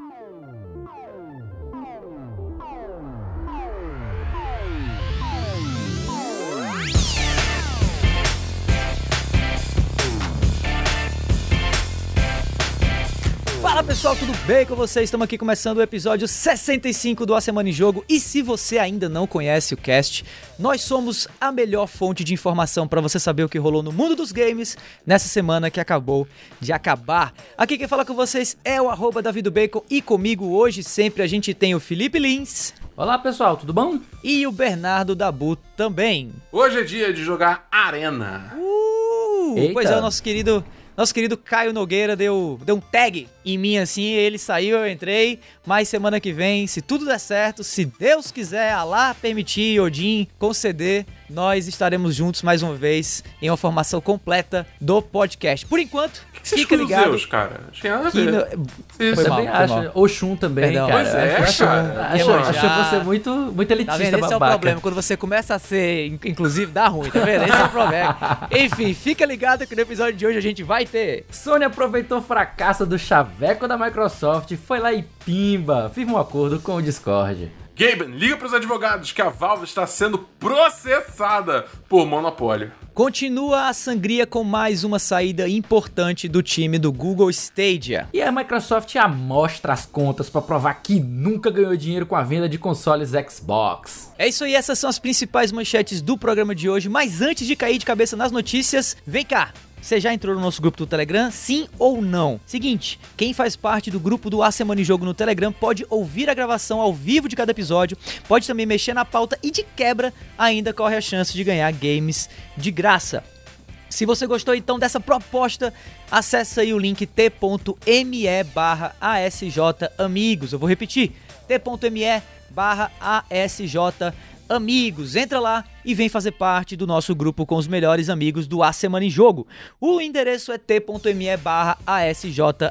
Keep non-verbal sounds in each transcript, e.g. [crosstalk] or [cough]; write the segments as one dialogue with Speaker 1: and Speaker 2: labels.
Speaker 1: Oh. Fala pessoal, tudo bem com vocês? Estamos aqui começando o episódio 65 do A Semana em Jogo. E se você ainda não conhece o cast, nós somos a melhor fonte de informação para você saber o que rolou no mundo dos games nessa semana que acabou de acabar. Aqui quem fala com vocês é o arroba Bacon e comigo hoje sempre a gente tem o Felipe Lins.
Speaker 2: Olá pessoal, tudo bom?
Speaker 1: E o Bernardo Dabu também.
Speaker 3: Hoje é dia de jogar Arena.
Speaker 1: Uh, pois é, o nosso querido nosso querido Caio Nogueira deu, deu um tag em mim assim, ele saiu, eu entrei. Mas semana que vem, se tudo der certo, se Deus quiser, Alá permitir, Odin conceder, nós estaremos juntos mais uma vez em uma formação completa do podcast. Por enquanto,
Speaker 3: que que
Speaker 1: fica ligado.
Speaker 3: Zeus, cara?
Speaker 1: Que no...
Speaker 2: Isso. Foi também acho. Oxum também, Perdão, cara.
Speaker 3: Pois é,
Speaker 2: acho,
Speaker 3: cara.
Speaker 2: Acho, acho você muito, muito elitista,
Speaker 1: tá vendo? Esse
Speaker 2: babaca.
Speaker 1: é o problema. Quando você começa a ser, inclusive, dá ruim, tá vendo? Esse é o problema. [laughs] Enfim, fica ligado que no episódio de hoje a gente vai ter...
Speaker 2: Sony aproveitou o fracasso do chaveco da Microsoft, foi lá e pimba, firma um acordo com o Discord.
Speaker 3: Gaben, liga pros advogados que a Valve está sendo processada por monopólio.
Speaker 1: Continua a sangria com mais uma saída importante do time do Google Stadia.
Speaker 2: E a Microsoft amostra as contas para provar que nunca ganhou dinheiro com a venda de consoles Xbox.
Speaker 1: É isso aí, essas são as principais manchetes do programa de hoje. Mas antes de cair de cabeça nas notícias, vem cá. Você já entrou no nosso grupo do Telegram? Sim ou não? Seguinte, quem faz parte do grupo do A Semana em Jogo no Telegram pode ouvir a gravação ao vivo de cada episódio, pode também mexer na pauta e de quebra ainda corre a chance de ganhar games de graça. Se você gostou então dessa proposta, acessa aí o link t.me barra amigos. Eu vou repetir, t.me barra amigos. Entra lá e vem fazer parte do nosso grupo com os melhores amigos do A Semana em Jogo. O endereço é t.me barra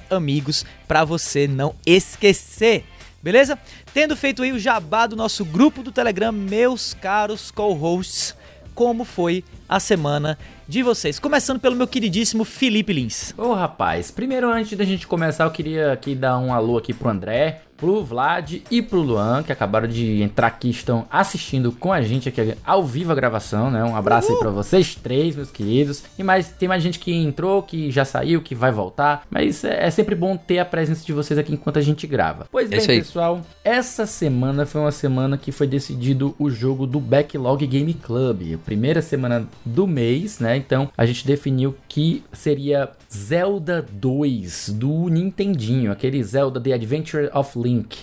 Speaker 1: amigos para você não esquecer. Beleza? Tendo feito aí o jabá do nosso grupo do Telegram, meus caros co-hosts, como foi a semana de vocês. Começando pelo meu queridíssimo Felipe Lins.
Speaker 2: Ô rapaz, primeiro antes da gente começar, eu queria aqui dar um alô aqui pro André, pro Vlad e pro Luan, que acabaram de entrar aqui, estão assistindo com a gente aqui ao vivo a gravação, né? Um abraço Uhul. aí pra vocês três, meus queridos. E mais, tem mais gente que entrou, que já saiu, que vai voltar. Mas é, é sempre bom ter a presença de vocês aqui enquanto a gente grava. Pois bem, pessoal, essa semana foi uma semana que foi decidido o jogo do Backlog Game Club. Primeira semana do mês, né? Então a gente definiu que seria Zelda 2 do Nintendinho, aquele Zelda The Adventure of Link.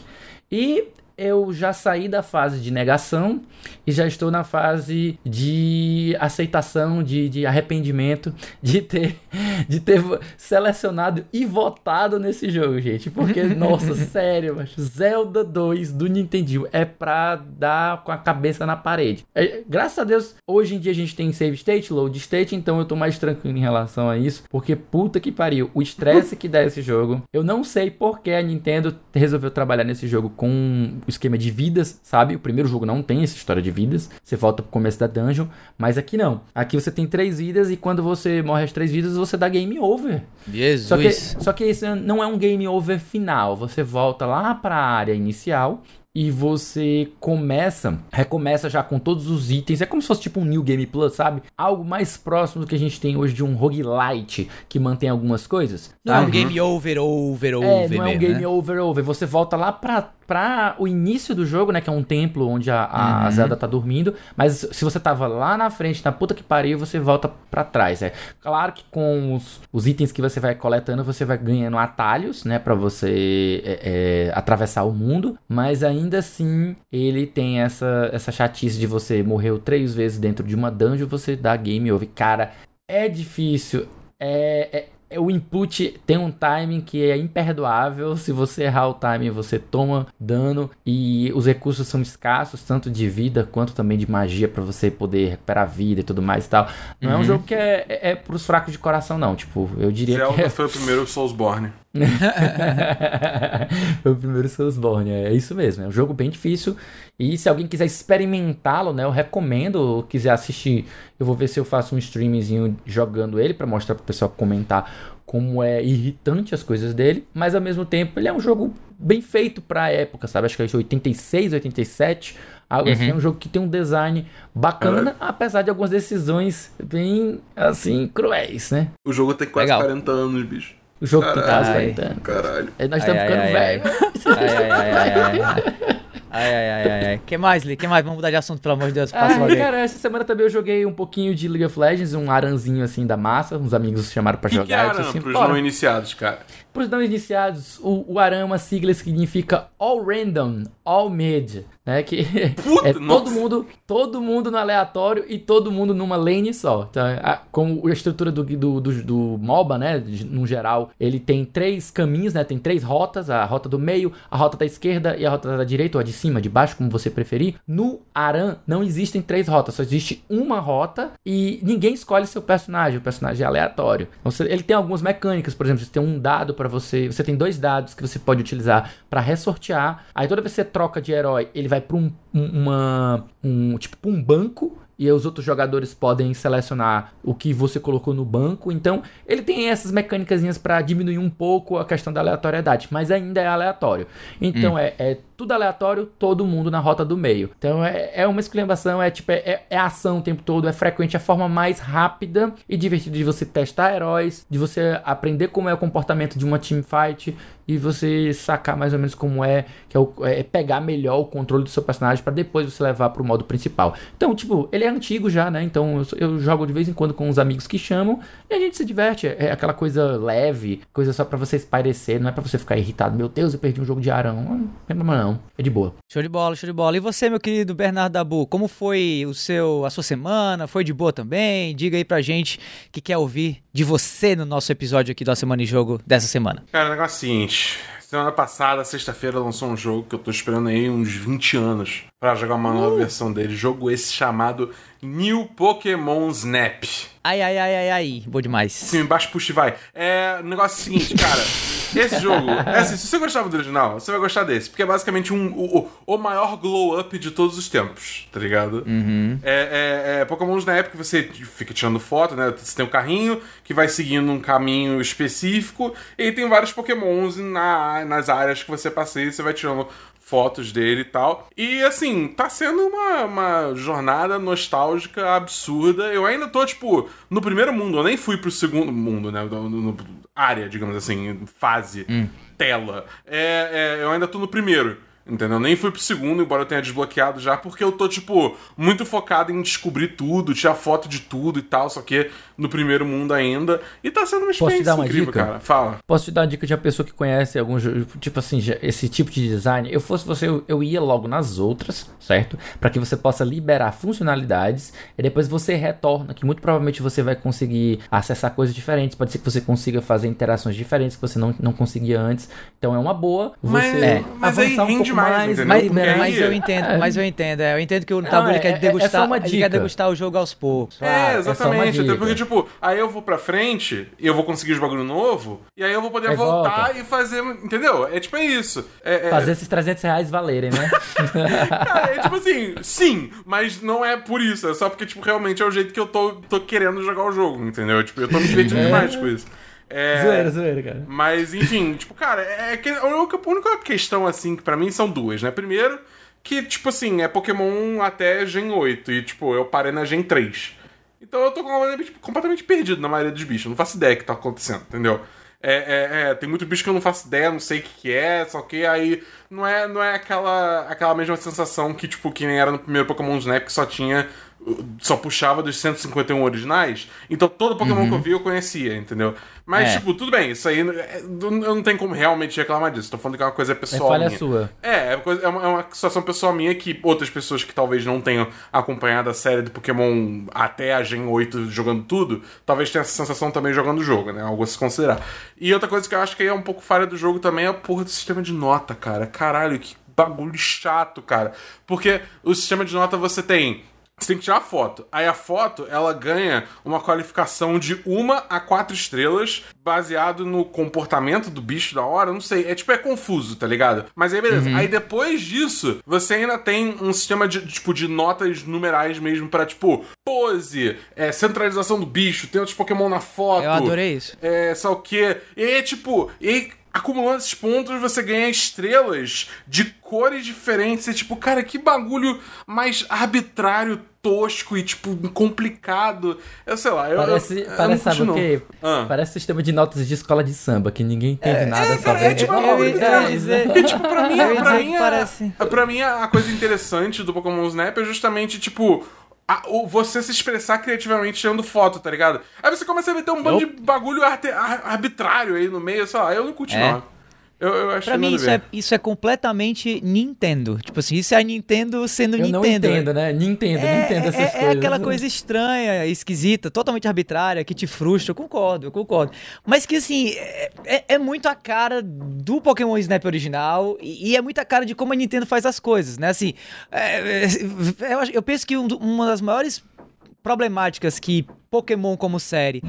Speaker 2: E eu já saí da fase de negação e já estou na fase de aceitação, de, de arrependimento de ter, [laughs] de ter selecionado e votado nesse jogo, gente. Porque, [laughs] nossa, sério, macho, Zelda 2 do Nintendo é pra dar com a cabeça na parede. É, graças a Deus, hoje em dia a gente tem save state, load state, então eu tô mais tranquilo em relação a isso. Porque, puta que pariu, o estresse que dá esse jogo. Eu não sei por que a Nintendo resolveu trabalhar nesse jogo com esquema de vidas, sabe? O primeiro jogo não tem essa história de vidas. Você volta pro começo da dungeon, mas aqui não. Aqui você tem três vidas e quando você morre as três vidas, você dá game over.
Speaker 1: Jesus.
Speaker 2: Só que, só que esse não é um game over final. Você volta lá para a área inicial e você começa, recomeça já com todos os itens. É como se fosse tipo um New Game Plus, sabe? Algo mais próximo do que a gente tem hoje de um roguelite que mantém algumas coisas.
Speaker 1: Não é um game over, over, over.
Speaker 2: É, não é um game
Speaker 1: né?
Speaker 2: over, over. Você volta lá pra, pra o início do jogo, né? Que é um templo onde a, a
Speaker 1: Uhum.
Speaker 2: Zelda tá dormindo. Mas se você tava lá na frente, na puta que pariu, você volta pra trás. É claro que com os, os itens que você vai coletando, você vai ganhando atalhos, né? Pra você é, é, atravessar o mundo. Mas ainda assim, ele tem essa, essa chatice de você morreu três vezes dentro de uma dungeon, você dá game over. Cara, é difícil. É, é- o input tem um timing que é imperdoável. Se você errar o timing, você toma dano. E os recursos são escassos, tanto de vida quanto também de magia, pra você poder recuperar vida e tudo mais e tal. Não é um
Speaker 1: Uhum.
Speaker 2: jogo que é, é, é pros fracos de coração, não. Tipo, eu diria que
Speaker 3: Zelda
Speaker 2: é
Speaker 3: foi o primeiro Soulsborne. [laughs]
Speaker 2: Foi o primeiro Soulsborne, é isso mesmo. É um jogo bem difícil. E se alguém quiser experimentá-lo, né, eu recomendo. Quiser assistir, eu vou ver se eu faço um streamzinho jogando ele para mostrar pro pessoal comentar como é irritante as coisas dele, mas ao mesmo tempo ele é um jogo bem feito para a época, sabe? Acho que é de 86, 87, algo uhum. assim, é um jogo que tem um design bacana, uhum. apesar de algumas decisões bem assim cruéis, né?
Speaker 3: O jogo tem quase Legal. 40 anos, bicho.
Speaker 2: O jogo Caralho. quase 40 anos.
Speaker 3: Caralho.
Speaker 2: Nós estamos ficando velho.
Speaker 1: Ai, ai, ai, ai, ai. Ai, ai, ai, ai, ai. que mais, Lee? que mais? Vamos mudar de assunto, pelo amor de Deus.
Speaker 2: Passa ah, cara, essa semana também eu joguei um pouquinho de League of Legends, um aranzinho assim da massa. Uns amigos chamaram pra jogar. Que
Speaker 3: é aran,
Speaker 2: assim,
Speaker 3: pros não iniciados, cara?
Speaker 2: Pros não iniciados, o, o aran é uma sigla que significa All Random, All Mid. Né, que [laughs] Puta, [laughs] é todo mundo, todo mundo no aleatório e todo mundo numa lane só. Então, a, como a estrutura do, do, do, do MOBA, né, no geral, ele tem três caminhos, né, tem três rotas, a rota do meio, a rota da esquerda e a rota da direita, ou a de cima, de baixo, como você preferir. No Aran não existem três rotas, só existe uma rota e ninguém escolhe seu personagem, o personagem é aleatório. Então, ele tem algumas mecânicas, por exemplo, você tem um dado para você, você tem dois dados que você pode utilizar para ressortear. Aí toda vez que você troca de herói, ele vai para um, uma um tipo um banco e os outros jogadores podem selecionar o que você colocou no banco. Então, ele tem essas mecânicas para diminuir um pouco a questão da aleatoriedade, mas ainda é aleatório. Então, hum. é, é, tudo aleatório, todo mundo na rota do meio. Então, é, é uma exclamação, é tipo, é, é ação o tempo todo, é frequente, é a forma mais rápida e divertida de você testar heróis, de você aprender como é o comportamento de uma team fight e você sacar mais ou menos como é, que é, o, é pegar melhor o controle do seu personagem para depois você levar para o modo principal. Então, tipo, ele é antigo já, né? Então eu, eu, jogo de vez em quando com os amigos que chamam e a gente se diverte. É aquela coisa leve, coisa só para você espairecer, não é para você ficar irritado. Meu Deus, eu perdi um jogo de arão. Não, não, não, é de boa.
Speaker 1: Show de bola, show de bola. E você, meu querido Bernardo Dabu, como foi o seu a sua semana? Foi de boa também? Diga aí pra gente que quer ouvir de você no nosso episódio aqui da Semana em Jogo dessa semana.
Speaker 3: Cara, o negócio é o seguinte. Semana passada, sexta-feira, lançou um jogo que eu tô esperando aí uns 20 anos para jogar uma nova uh. versão dele. Jogo esse chamado New Pokémon Snap.
Speaker 1: Ai, ai, ai, ai, ai. Boa demais.
Speaker 3: Sim, embaixo, puxa e vai. É, o negócio é o seguinte, cara. Esse jogo, é assim, se você gostava do original, você vai gostar desse, porque é basicamente um, o, o maior glow-up de todos os tempos, tá ligado?
Speaker 1: Uhum.
Speaker 3: É, é, é Pokémon na época que você fica tirando foto, né? Você tem um carrinho que vai seguindo um caminho específico, e tem vários Pokémons na, nas áreas que você passeia e você vai tirando fotos dele e tal. E assim, tá sendo uma, uma jornada nostálgica absurda. Eu ainda tô, tipo, no primeiro mundo, eu nem fui pro segundo mundo, né? No, no, área, digamos assim, fase, hum. tela. É, é, eu ainda tô no primeiro. Entendeu? Nem fui pro segundo, embora eu tenha desbloqueado já, porque eu tô, tipo, muito focado em descobrir tudo, tirar foto de tudo e tal, só que no primeiro mundo ainda. E tá sendo uma experiência uma incrível, dica? cara. Fala.
Speaker 2: Posso te dar uma dica de uma pessoa que conhece algum tipo assim, esse tipo de design? Eu fosse você, eu, eu ia logo nas outras, certo? para que você possa liberar funcionalidades e depois você retorna, que muito provavelmente você vai conseguir acessar coisas diferentes. Pode ser que você consiga fazer interações diferentes que você não, não conseguia antes. Então é uma boa você
Speaker 3: mas, é, mas avançar um pouco mais.
Speaker 1: Mas, mas, eu entendo, é. mas eu entendo. É, eu entendo que o Tabu é, quer degustar, é, ele quer degustar o jogo aos poucos.
Speaker 3: É, exatamente. Até porque, tipo, aí eu vou pra frente e eu vou conseguir os bagulho novo, e aí eu vou poder aí voltar volta. e fazer. Entendeu? É tipo, é isso. É,
Speaker 2: é... Fazer esses 300 reais valerem, né? [laughs]
Speaker 3: Cara, é tipo assim, sim, mas não é por isso. É só porque, tipo, realmente é o jeito que eu tô, tô querendo jogar o jogo, entendeu? Tipo, eu tô me divertindo demais com isso.
Speaker 2: É, zoeira, zoeira, cara.
Speaker 3: Mas, enfim, tipo, cara, é que a única, questão, assim, que pra mim são duas, né? Primeiro, que, tipo assim, é Pokémon até Gen 8 e, tipo, eu parei na Gen 3. Então eu tô completamente, completamente perdido na maioria dos bichos. Eu não faço ideia do que tá acontecendo, entendeu? É, é, é, tem muito bicho que eu não faço ideia, não sei o que, que é, só que aí não é, não é aquela, aquela mesma sensação que, tipo, que nem era no primeiro Pokémon Snap, que só tinha só puxava dos 151 originais, então todo Pokémon uhum. que eu vi eu conhecia, entendeu? Mas, é. tipo, tudo bem, isso aí é, eu não tenho como realmente reclamar disso. Tô falando que é uma coisa pessoal. É falha minha.
Speaker 2: sua.
Speaker 3: É, é, é, uma, é uma situação pessoal minha que outras pessoas que talvez não tenham acompanhado a série do Pokémon até a Gen 8 jogando tudo, talvez tenha essa sensação também jogando o jogo, né? Algo a se considerar. E outra coisa que eu acho que é um pouco falha do jogo também é a porra do sistema de nota, cara. Caralho, que bagulho chato, cara. Porque o sistema de nota você tem Você tem que tirar a foto. Aí a foto, ela ganha uma qualificação de uma a quatro estrelas, baseado no comportamento do bicho da hora. Não sei. É tipo, é confuso, tá ligado? Mas aí, beleza. Uhum. Aí depois disso, você ainda tem um sistema de, tipo, de notas numerais mesmo para tipo, pose, é, centralização do bicho, tem outros Pokémon na foto.
Speaker 1: Eu adorei isso.
Speaker 3: É, só o quê? E aí, tipo, e acumulando esses pontos, você ganha estrelas de cores diferentes. É tipo, cara, que bagulho mais arbitrário, tosco e, tipo, complicado. Eu sei lá, eu.
Speaker 2: Parece,
Speaker 3: eu,
Speaker 2: parece sabe o quê? Ah. Parece sistema de notas de escola de samba, que ninguém entende é, nada,
Speaker 3: é, cara, é, tipo, é, é, é, tipo, pra mim, pra mim, parece... pra mim, a coisa interessante do Pokémon Snap é justamente, tipo a, o, você se expressar criativamente tirando foto, tá ligado? Aí você começa a meter um bando de bagulho ar, arbitrário aí no meio, sei lá, eu não curti é. não. Eu, eu acho
Speaker 1: pra mim, isso é, isso é completamente Nintendo. Tipo assim, isso é a Nintendo sendo eu Nintendo.
Speaker 2: Eu não entendo, né? Nintendo, é, Nintendo essas
Speaker 1: é,
Speaker 2: coisas. É
Speaker 1: aquela coisa estranha, esquisita, totalmente arbitrária, que te frustra. Eu concordo, eu concordo. Mas que, assim, é, é, é muito a cara do Pokémon Snap original e, e, é muito a cara de como a Nintendo faz as coisas, né? Assim, é, é eu, eu penso que um, uma das maiores problemáticas que Pokémon como série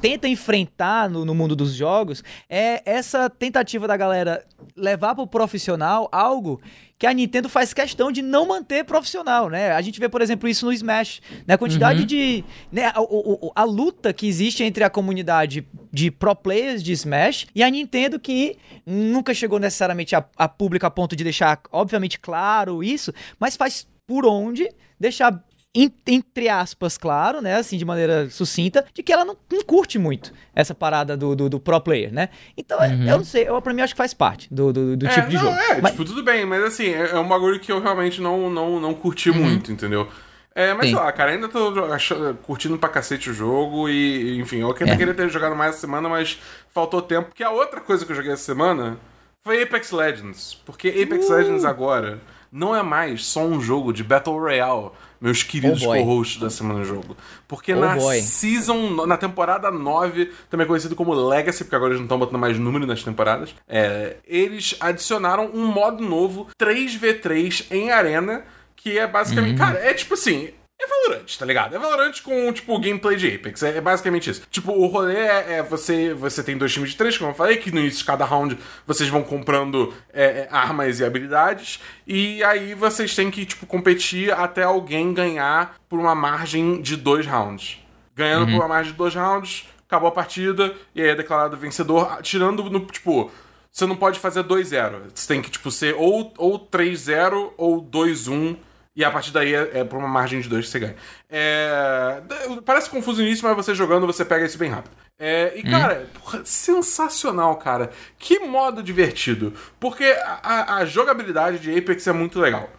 Speaker 1: tenta enfrentar no, no, mundo dos jogos é essa tentativa da galera levar pro profissional algo que a Nintendo faz questão de não manter profissional, né? A gente vê, por exemplo, isso no Smash, né? A quantidade uhum. de... Né? A, a, a, luta que existe entre a comunidade de pro players de Smash e a Nintendo que nunca chegou necessariamente a, a público a ponto de deixar, obviamente, claro isso, mas faz por onde deixar entre aspas, claro, né? Assim, de maneira sucinta, de que ela não, não curte muito essa parada do, do, do, pro player, né? Então, é, uhum. eu não sei, eu, pra mim acho que faz parte do, do, do
Speaker 3: é,
Speaker 1: tipo de
Speaker 3: não,
Speaker 1: jogo.
Speaker 3: É, mas... tipo, tudo bem, mas assim, é, é um bagulho que eu realmente não, não, não curti uhum. muito, entendeu? É, mas Sim. sei lá, cara, ainda tô achando, curtindo pra cacete o jogo e, enfim, eu é. queria ter jogado mais essa semana, mas faltou tempo, porque a outra coisa que eu joguei essa semana foi Apex Legends. Porque Apex uh. Legends agora não é mais só um jogo de Battle Royale meus queridos oh co-hosts da Semana do Jogo. Porque oh na boy. Season, na temporada 9, também conhecido como Legacy, porque agora eles não estão botando mais número nas temporadas, é, eles adicionaram um modo novo, 3v3 em arena, que é basicamente. Uhum. Cara, é tipo assim. É Valorant, tá ligado? É Valorant com, tipo, gameplay de Apex. É, é basicamente isso. Tipo, o rolê é, é, você você tem dois times de três, como eu falei, que no início de cada round vocês vão comprando é, é, armas e habilidades. E aí vocês têm que, tipo, competir até alguém ganhar por uma margem de dois rounds. Ganhando uhum. por uma margem de dois rounds, acabou a partida, e aí é declarado vencedor, tirando no, tipo... Você não pode fazer 2-0. Você tem que, tipo, ser ou, ou 3-0 ou 2-1 e a partir daí é, é por uma margem de dois que você ganha. É, parece confuso no início, mas você jogando você pega isso bem rápido. É, e, hum. cara, porra, sensacional, cara. Que modo divertido. Porque a, a jogabilidade de Apex é muito legal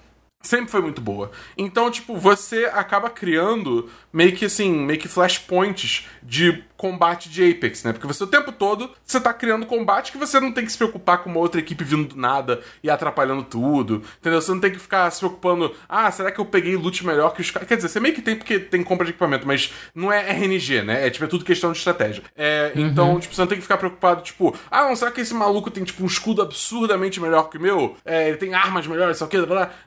Speaker 3: sempre foi muito boa. Então, tipo, você acaba criando meio que assim, meio que flashpoints de combate de Apex, né? Porque você o tempo todo você tá criando combate que você não tem que se preocupar com uma outra equipe vindo do nada e atrapalhando tudo, entendeu? Você não tem que ficar se preocupando, ah, será que eu peguei loot melhor que os caras? Quer dizer, você meio que tem porque tem compra de equipamento, mas não é RNG, né? É tipo, é tudo questão de estratégia. É, uhum. Então, tipo, você não tem que ficar preocupado, tipo, ah, não, será que esse maluco tem, tipo, um escudo absurdamente melhor que o meu? É, ele tem armas melhores, sei o que,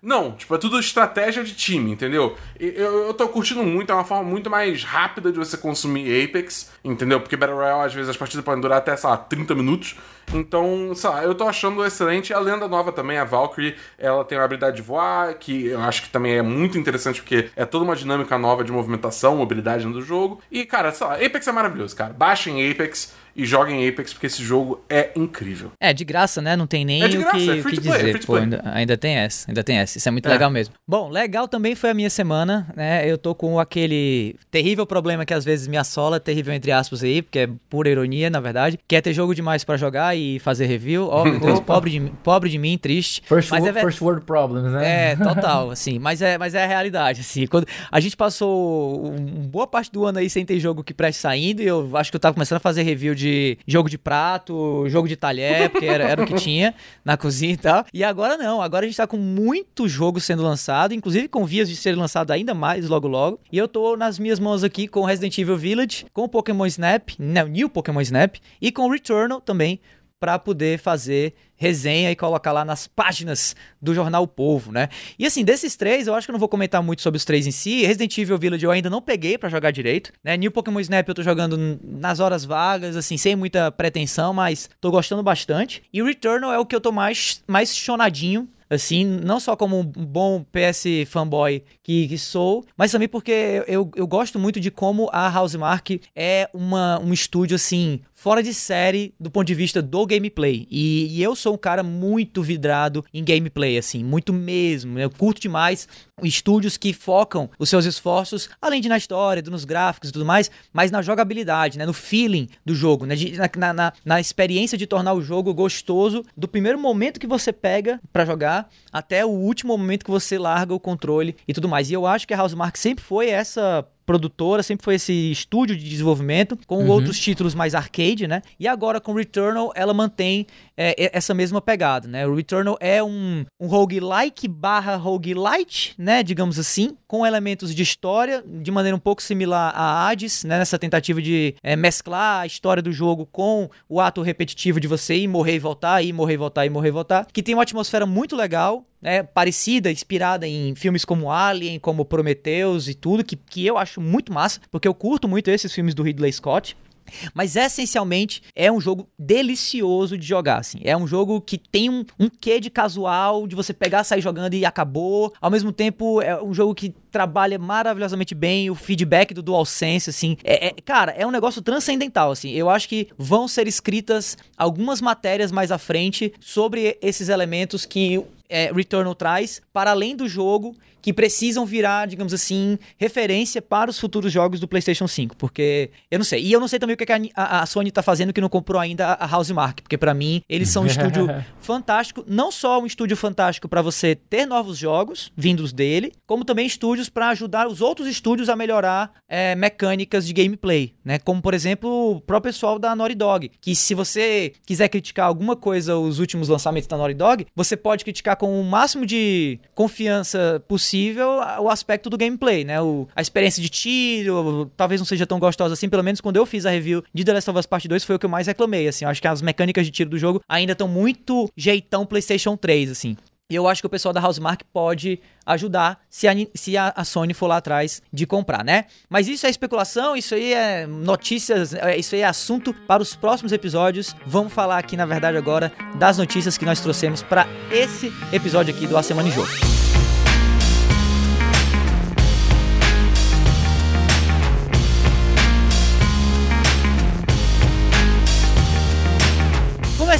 Speaker 3: Não, tipo, é tudo estratégia de time, entendeu? Eu, eu tô curtindo muito, é uma forma muito mais rápida de você consumir Apex, entendeu? Porque Battle Royale, às vezes, as partidas podem durar até, sei lá, 30 minutos. Então, sei lá, eu tô achando excelente. A lenda nova também, a Valkyrie, ela tem a habilidade de voar, que eu acho que também é muito interessante, porque é toda uma dinâmica nova de movimentação, mobilidade do jogo. E, cara, sei lá, Apex é maravilhoso, cara. Baixem Apex e joguem Apex, porque esse jogo é incrível.
Speaker 1: É, de graça, né? Não tem nem é de graça, o que, é free que play, dizer. É Pô, ainda, ainda, tem essa, ainda tem essa. Isso é muito é. legal mesmo. Bom, legal também foi a minha semana, né? Eu tô com aquele terrível problema que às vezes me assola, terrível entre aspas aí, porque é pura ironia, na verdade, que é ter jogo demais para jogar e fazer review. Ó, oh, meu Deus, pobre de, pobre de mim, triste.
Speaker 2: First,
Speaker 1: mas
Speaker 2: world, é, first world problems,
Speaker 1: né? É, [laughs] total, assim. Mas é, mas é a realidade, assim. Quando a gente passou uma boa parte do ano aí sem ter jogo que preste saindo, e eu acho que eu tava começando a fazer review de jogo de prato, jogo de talher, porque era, era o que tinha na cozinha e tal. E agora não, agora a gente tá com muito jogo sendo lançado, inclusive com vias de ser lançado ainda mais logo logo. E eu tô nas minhas mãos aqui com Resident Evil Village, com Pokémon Snap, não, New Pokémon Snap, e com Returnal também, para poder fazer resenha e colocar lá nas páginas do jornal o Povo, né? E assim, desses três, eu acho que eu não vou comentar muito sobre os três em si. Resident Evil Village eu ainda não peguei para jogar direito, né? New Pokémon Snap eu tô jogando nas horas vagas, assim, sem muita pretensão, mas tô gostando bastante. E Returnal é o que eu tô mais mais chonadinho assim, não só como um bom PS fanboy que, que sou, mas também porque eu, eu gosto muito de como a Housemark é uma, um estúdio, assim, fora de série do ponto de vista do gameplay. E, e, eu sou um cara muito vidrado em gameplay, assim, muito mesmo. Eu curto demais estúdios que focam os seus esforços, além de na história, nos gráficos e tudo mais, mas na jogabilidade, né, no feeling do jogo, né, na, na, na, experiência de tornar o jogo gostoso do primeiro momento que você pega para jogar até o último momento que você larga o controle e tudo mais. E eu acho que a Housemark sempre foi essa produtora, sempre foi esse estúdio de desenvolvimento, com uhum. outros títulos mais arcade, né? E agora com Returnal, ela mantém é, essa mesma pegada, né? O Returnal é um, um roguelike barra roguelite, né? Digamos assim, com elementos de história, de maneira um pouco similar a Hades, né? Nessa tentativa de é, mesclar a história do jogo com o ato repetitivo de você ir morrer e voltar, ir morrer e voltar, ir morrer e voltar, que tem uma atmosfera muito legal, né, parecida, inspirada em filmes como Alien, como Prometheus e tudo, que, que eu acho muito massa, porque eu curto muito esses filmes do Ridley Scott. Mas essencialmente é um jogo delicioso de jogar, assim. É um jogo que tem um, um quê de casual, de você pegar, sair jogando e acabou. Ao mesmo tempo, é um jogo que trabalha maravilhosamente bem o feedback do DualSense, assim. É, é, cara, é um negócio transcendental, assim. Eu acho que vão ser escritas algumas matérias mais à frente sobre esses elementos que é, Returnal traz, para além do jogo, que precisam virar, digamos assim, referência para os futuros jogos do PlayStation 5. Porque eu não sei. E eu não sei também o que a, a Sony está fazendo que não comprou ainda a Housemark. Porque para mim, eles são um estúdio [laughs] fantástico. Não só um estúdio fantástico para você ter novos jogos vindos dele, como também estúdios para ajudar os outros estúdios a melhorar é, mecânicas de gameplay. Né? Como, por exemplo, o próprio pessoal da Naughty Dog. Que se você quiser criticar alguma coisa, os últimos lançamentos da Naughty Dog, você pode criticar com o máximo de confiança possível o aspecto do gameplay, né? O, a experiência de tiro, talvez não seja tão gostosa assim, pelo menos quando eu fiz a review de The Last of Us Part 2 foi o que eu mais reclamei, assim. Acho que as mecânicas de tiro do jogo ainda estão muito jeitão PlayStation 3, assim. E eu acho que o pessoal da Housemark pode ajudar se a, se a, Sony for lá atrás de comprar, né? Mas isso é especulação, isso aí é notícias, é, isso aí é assunto para os próximos episódios. Vamos falar aqui, na verdade, agora das notícias que nós trouxemos para esse episódio aqui do A Semana em Jogo.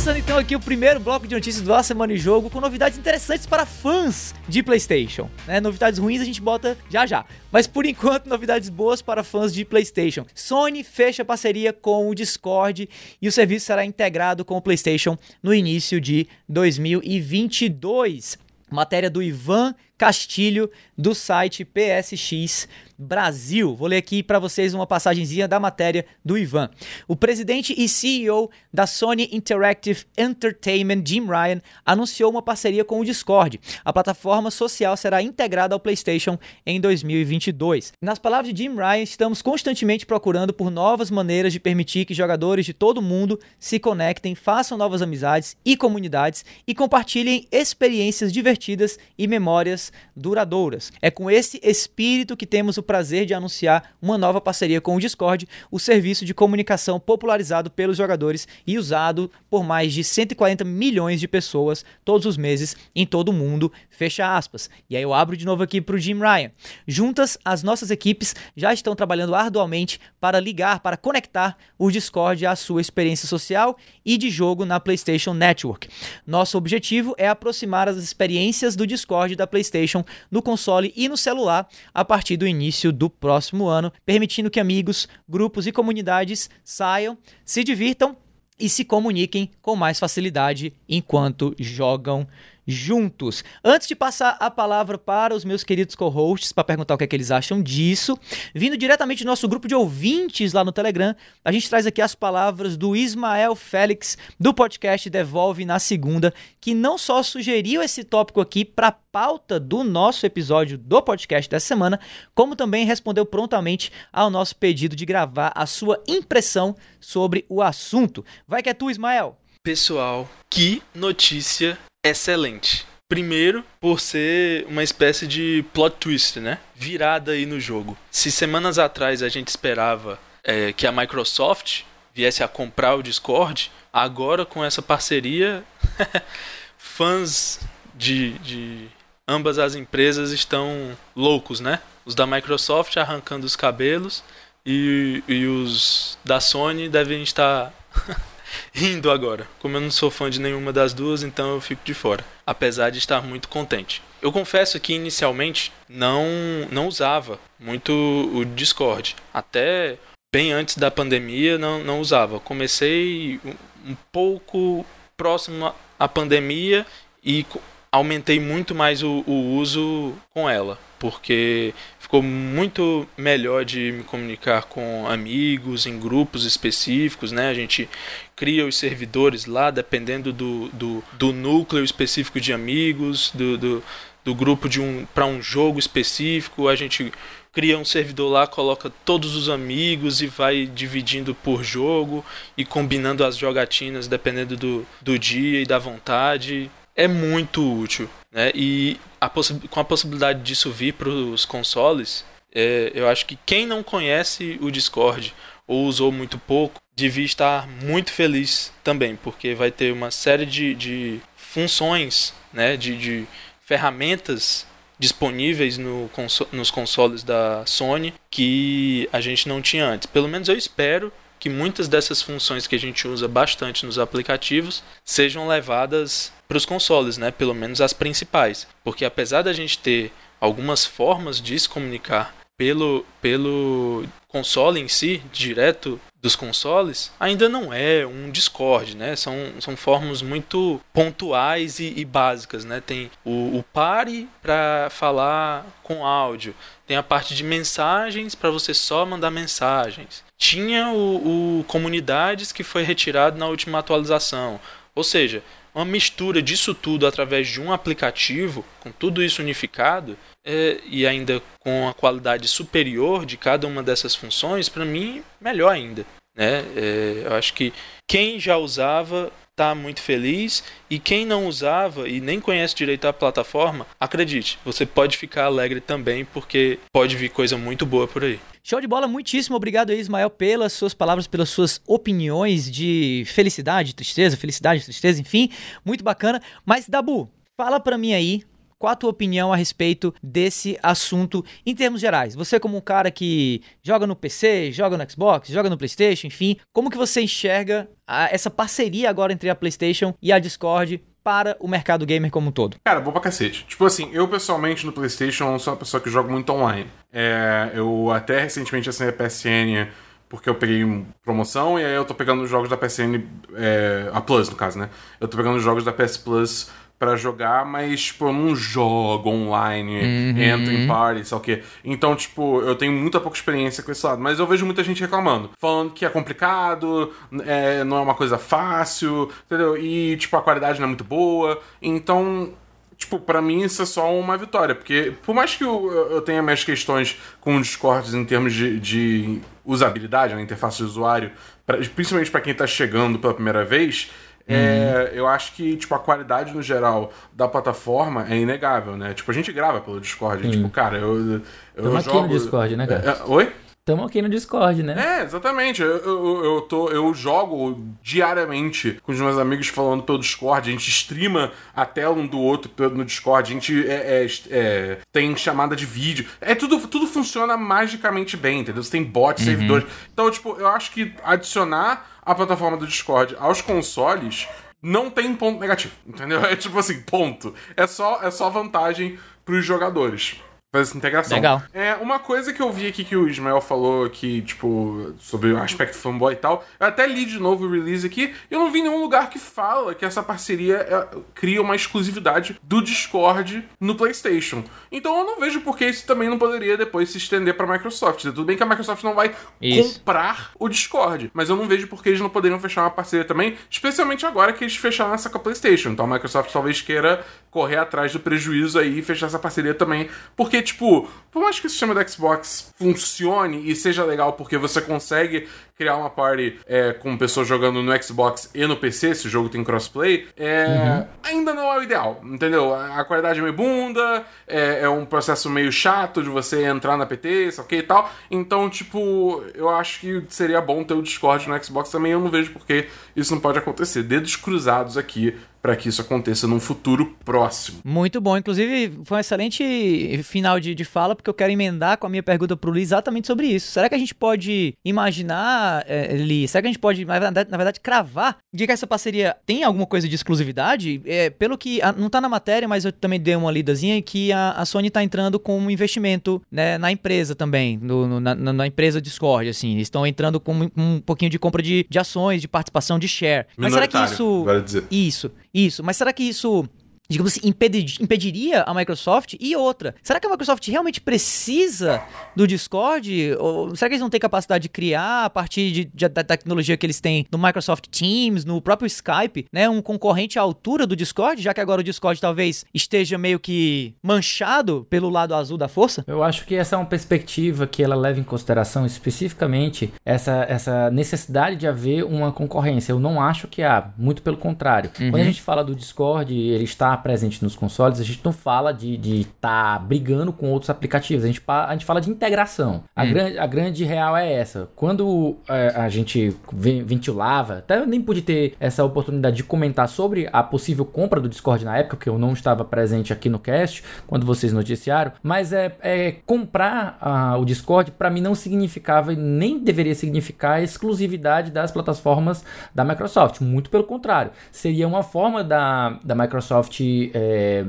Speaker 1: Começando então aqui o primeiro bloco de notícias do A Semana em Jogo com novidades interessantes para fãs de PlayStation. Né? Novidades ruins a gente bota já já. Mas por enquanto, novidades boas para fãs de PlayStation. Sony fecha parceria com o Discord e o serviço será integrado com o PlayStation no início de 2022. Matéria do Ivan Castilho do site PSX Brasil. Vou ler aqui para vocês uma passagenzinha da matéria do Ivan. O presidente e CEO da Sony Interactive Entertainment, Jim Ryan, anunciou uma parceria com o Discord. A plataforma social será integrada ao PlayStation em 2022. Nas palavras de Jim Ryan, estamos constantemente procurando por novas maneiras de permitir que jogadores de todo mundo se conectem, façam novas amizades e comunidades e compartilhem experiências divertidas e memórias duradouras. É com esse espírito que temos o prazer de anunciar uma nova parceria com o Discord, o serviço de comunicação popularizado pelos jogadores e usado por mais de 140 milhões de pessoas todos os meses em todo o mundo. Fecha aspas. E aí eu abro de novo aqui para o Jim Ryan. Juntas, as nossas equipes já estão trabalhando arduamente para ligar, para conectar o Discord à sua experiência social e de jogo na PlayStation Network. Nosso objetivo é aproximar as experiências do Discord da PlayStation no console e no celular a partir do início início do próximo ano, permitindo que amigos, grupos e comunidades saiam, se divirtam e se comuniquem com mais facilidade enquanto jogam juntos. Antes de passar a palavra para os meus queridos co-hosts para perguntar o que, é que eles acham disso, vindo diretamente do nosso grupo de ouvintes lá no Telegram, a gente traz aqui as palavras do Ismael Félix do podcast Devolve na Segunda, que não só sugeriu esse tópico aqui para a pauta do nosso episódio do podcast dessa semana, como também respondeu prontamente ao nosso pedido de gravar a sua impressão sobre o assunto. Vai que é tu, Ismael!
Speaker 4: Pessoal, que notícia excelente. Primeiro, por ser uma espécie de plot twist, né? Virada aí no jogo. Se semanas atrás a gente esperava é, que a Microsoft viesse a comprar o Discord, agora com essa parceria, [laughs] fãs de, de ambas as empresas estão loucos, né? Os da Microsoft arrancando os cabelos e, e os da Sony devem estar [laughs] rindo agora. Como eu não sou fã de nenhuma das duas, então eu fico de fora, apesar de estar muito contente. Eu confesso que inicialmente não não usava muito o Discord, até bem antes da pandemia não, não usava. Comecei um pouco próximo à pandemia e aumentei muito mais o, o uso com ela, porque ficou muito melhor de me comunicar com amigos em grupos específicos, né? A gente cria os servidores lá dependendo do, do, do núcleo específico de amigos, do, do, do grupo de um para um jogo específico, a gente cria um servidor lá, coloca todos os amigos e vai dividindo por jogo e combinando as jogatinas dependendo do, do dia e da vontade é muito útil. Né? E a com a possibilidade disso vir para os consoles, é, eu acho que quem não conhece o Discord ou usou muito pouco, devia estar muito feliz também, porque vai ter uma série de, de funções, né, de, de ferramentas disponíveis no nos consoles da Sony que a gente não tinha antes. Pelo menos eu espero que muitas dessas funções que a gente usa bastante nos aplicativos sejam levadas para os consoles, né? Pelo menos as principais, porque apesar da gente ter algumas formas de se comunicar pelo, pelo console em si, direto dos consoles, ainda não é um Discord, né? São, são formas muito pontuais e, e básicas, né? Tem o, o pare para falar com áudio, tem a parte de mensagens para você só mandar mensagens. Tinha o, o comunidades que foi retirado na última atualização. Ou seja, uma mistura disso tudo através de um aplicativo, com tudo isso unificado, é, e ainda com a qualidade superior de cada uma dessas funções, para mim, melhor ainda. Né? É, eu acho que quem já usava está muito feliz e quem não usava e nem conhece direito a plataforma, acredite, você pode ficar alegre também porque pode vir coisa muito boa por aí.
Speaker 1: Show de bola, muitíssimo obrigado aí, Ismael, pelas suas palavras, pelas suas opiniões de felicidade, tristeza, felicidade, tristeza, enfim, muito bacana. Mas, Dabu, fala pra mim aí, qual a tua opinião a respeito desse assunto em termos gerais? Você como um cara que joga no PC, joga no Xbox, joga no PlayStation, enfim, como que você enxerga a, essa parceria agora entre a PlayStation e a Discord para o mercado gamer como um todo?
Speaker 3: Cara, bom pra cacete. Tipo assim, eu pessoalmente no PlayStation sou uma pessoa que joga muito online. É, eu até recentemente assinei a PSN porque eu peguei promoção e aí eu tô pegando os jogos da PSN, é, a Plus no caso, né? Eu tô pegando os jogos da PS Plus para jogar, mas, tipo, eu não jogo online, uhum. entro em party, sei o quê. Então, tipo, eu tenho muita pouca experiência com esse lado. Mas eu vejo muita gente reclamando. Falando que é complicado, é, não é uma coisa fácil, entendeu? E, tipo, a qualidade não é muito boa. Então, tipo, para mim isso é só uma vitória. Porque, por mais que eu, eu tenha minhas questões com o Discord em termos de, de usabilidade, na né, interface de usuário, pra, principalmente para quem tá chegando pela primeira vez é, eu acho que, tipo, a qualidade no geral da plataforma é inegável, né? Tipo, a gente grava pelo Discord. Sim. Tipo, cara, eu. eu
Speaker 2: Tamo
Speaker 3: jogo...
Speaker 2: aqui no Discord, né, cara?
Speaker 3: É, oi?
Speaker 2: Estamos aqui no Discord, né?
Speaker 3: É, exatamente. Eu, eu, eu, tô, eu jogo diariamente com os meus amigos falando pelo Discord. A gente streama a tela um do outro no Discord. A gente é, é, é, tem chamada de vídeo. É tudo, tudo funciona magicamente bem, entendeu? Você tem bots, uhum. servidores. Então, tipo, eu acho que adicionar a plataforma do Discord aos consoles não tem ponto negativo, entendeu? [laughs] É tipo assim, ponto. É só, é só vantagem pros jogadores fazer essa integração.
Speaker 1: Legal.
Speaker 3: É, uma coisa que eu vi aqui que o Ismael falou aqui, tipo, sobre o aspecto fanboy e tal, eu até li de novo o release aqui, e eu não vi nenhum lugar que fala que essa parceria é, cria uma exclusividade do Discord no PlayStation. Então eu não vejo por que isso também não poderia depois se estender para Microsoft. Tudo bem que a Microsoft não vai isso. comprar o Discord, mas eu não vejo por que eles não poderiam fechar uma parceria também, especialmente agora que eles fecharam essa com a PlayStation. Então a Microsoft talvez queira correr atrás do prejuízo aí e fechar essa parceria também. Porque, tipo, por mais que o sistema da Xbox funcione e seja legal porque você consegue criar uma party é, com pessoas jogando no Xbox e no PC, se o jogo tem crossplay, é, uhum. ainda não é o ideal, entendeu? A qualidade é meio bunda, é, é, um processo meio chato de você entrar na PT, ok e tal. Então, tipo, eu acho que seria bom ter o Discord no Xbox também. Eu não vejo porque isso não pode acontecer. Dedos cruzados aqui para que isso aconteça num futuro próximo.
Speaker 1: Muito bom. Inclusive, foi um excelente final de, de fala, porque eu quero emendar com a minha pergunta pro Lee exatamente sobre isso. Será que a gente pode imaginar, é, Lee, será que a gente pode, na verdade, na verdade, cravar de que essa parceria tem alguma coisa de exclusividade? É, pelo que, a, não tá na matéria, mas eu também dei uma lidazinha, que a, a Sony tá entrando com um investimento né, na empresa também, no, no, na, na, empresa Discord, assim. Eles estão entrando com um, um pouquinho de compra de, de ações, de participação de share. Mas será que isso...
Speaker 3: Vale dizer.
Speaker 1: Isso. Isso, mas será que isso digamos assim, impedir, impediria a Microsoft? E outra, será que a Microsoft realmente precisa do Discord? Ou será que eles não têm capacidade de criar a partir de, de, da tecnologia que eles têm no Microsoft Teams, no próprio Skype, né? Um concorrente à altura do Discord, já que agora o Discord talvez esteja meio que manchado pelo lado azul da força?
Speaker 2: Eu acho que essa é uma perspectiva que ela leva em consideração especificamente essa, essa necessidade de haver uma concorrência. Eu não acho que há, muito pelo contrário. Uhum. Quando a uhum. gente fala do Discord, ele está presente nos consoles, a gente não fala de estar tá brigando com outros aplicativos, a gente, a gente fala de integração. A, hum. grande, a grande real é essa. Quando é, a gente ventilava, até eu nem pude ter essa oportunidade de comentar sobre a possível compra do Discord na época, porque eu não estava presente aqui no cast, quando vocês noticiaram, mas é, é comprar uh, o Discord para mim não significava e nem deveria significar a exclusividade das plataformas da Microsoft, muito pelo contrário, seria uma forma da, da Microsoft é,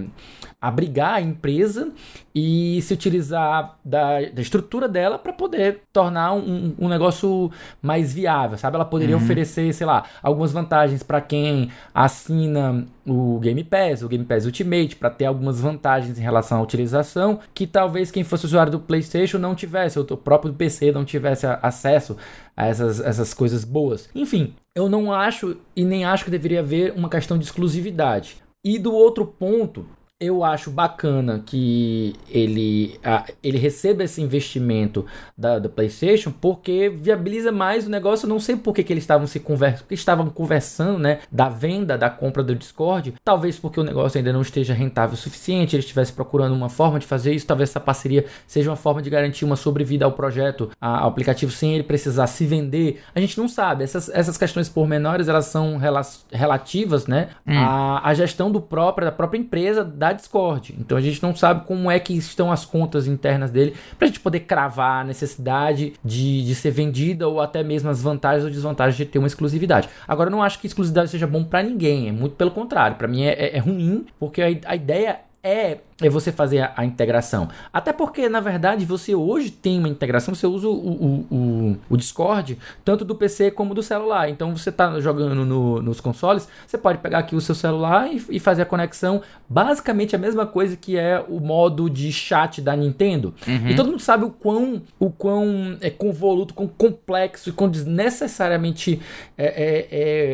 Speaker 2: abrigar a empresa e se utilizar da, da estrutura dela para poder tornar um, um, negócio mais viável, sabe? Ela poderia uhum. oferecer, sei lá, algumas vantagens para quem assina o Game Pass, o Game Pass Ultimate, para ter algumas vantagens em relação à utilização que talvez quem fosse usuário do PlayStation não tivesse, ou o próprio PC não tivesse acesso a essas, essas coisas boas. Enfim, eu não acho e nem acho que deveria haver uma questão de exclusividade. E do outro ponto, eu acho bacana que ele, a, ele receba esse investimento da, do PlayStation porque viabiliza mais o negócio. Eu não sei por que, que eles estavam se conversando, estavam conversando, né, da venda, da compra do Discord. Talvez porque o negócio ainda não esteja rentável o suficiente, eles estivessem procurando uma forma de fazer isso. Talvez essa parceria seja uma forma de garantir uma sobrevida ao projeto, ao aplicativo, sem ele precisar se vender. A gente não sabe. Essas, essas questões pormenores elas são rela relativas, né, hum. à, à gestão do próprio, da própria empresa da da Discord. Então a gente não sabe como é que estão as contas internas dele para a gente poder cravar a necessidade de, de ser vendida ou até mesmo as vantagens ou desvantagens de ter uma exclusividade. Agora eu não acho que exclusividade seja bom para ninguém, é muito pelo contrário. Para mim é, é, é, ruim porque a, a ideia é é você fazer a, a, integração. Até porque, na verdade, você hoje tem uma integração, você usa o, o, o, o Discord tanto do PC como do celular. Então, você está jogando no, nos consoles, você pode pegar aqui o seu celular e, e, fazer a conexão. Basicamente a mesma coisa que é o modo de chat da Nintendo. Uhum. E todo mundo sabe o quão, o quão é convoluto, quão complexo e quão desnecessariamente é, é,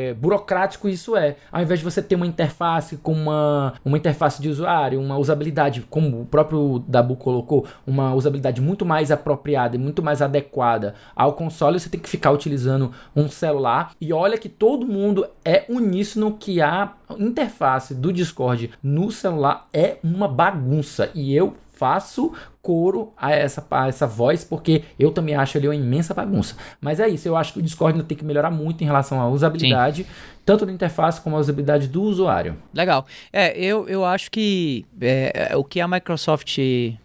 Speaker 2: é, burocrático isso é. Ao invés de você ter uma interface com uma, uma interface de usuário, uma usabilidade usabilidade, como o próprio Dabu colocou, uma usabilidade muito mais apropriada e muito mais adequada ao console, você tem que ficar utilizando um celular. E olha que todo mundo é uníssono que a interface do Discord no celular é uma bagunça. E eu faço coro a essa, a essa voz, porque eu também acho ele uma imensa bagunça. Mas é isso, eu acho que o Discord ainda tem que melhorar muito em relação à usabilidade, Sim. tanto da interface como a usabilidade do usuário.
Speaker 1: Legal. É, eu, eu acho que é, o que a Microsoft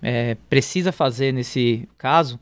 Speaker 1: é, precisa fazer nesse caso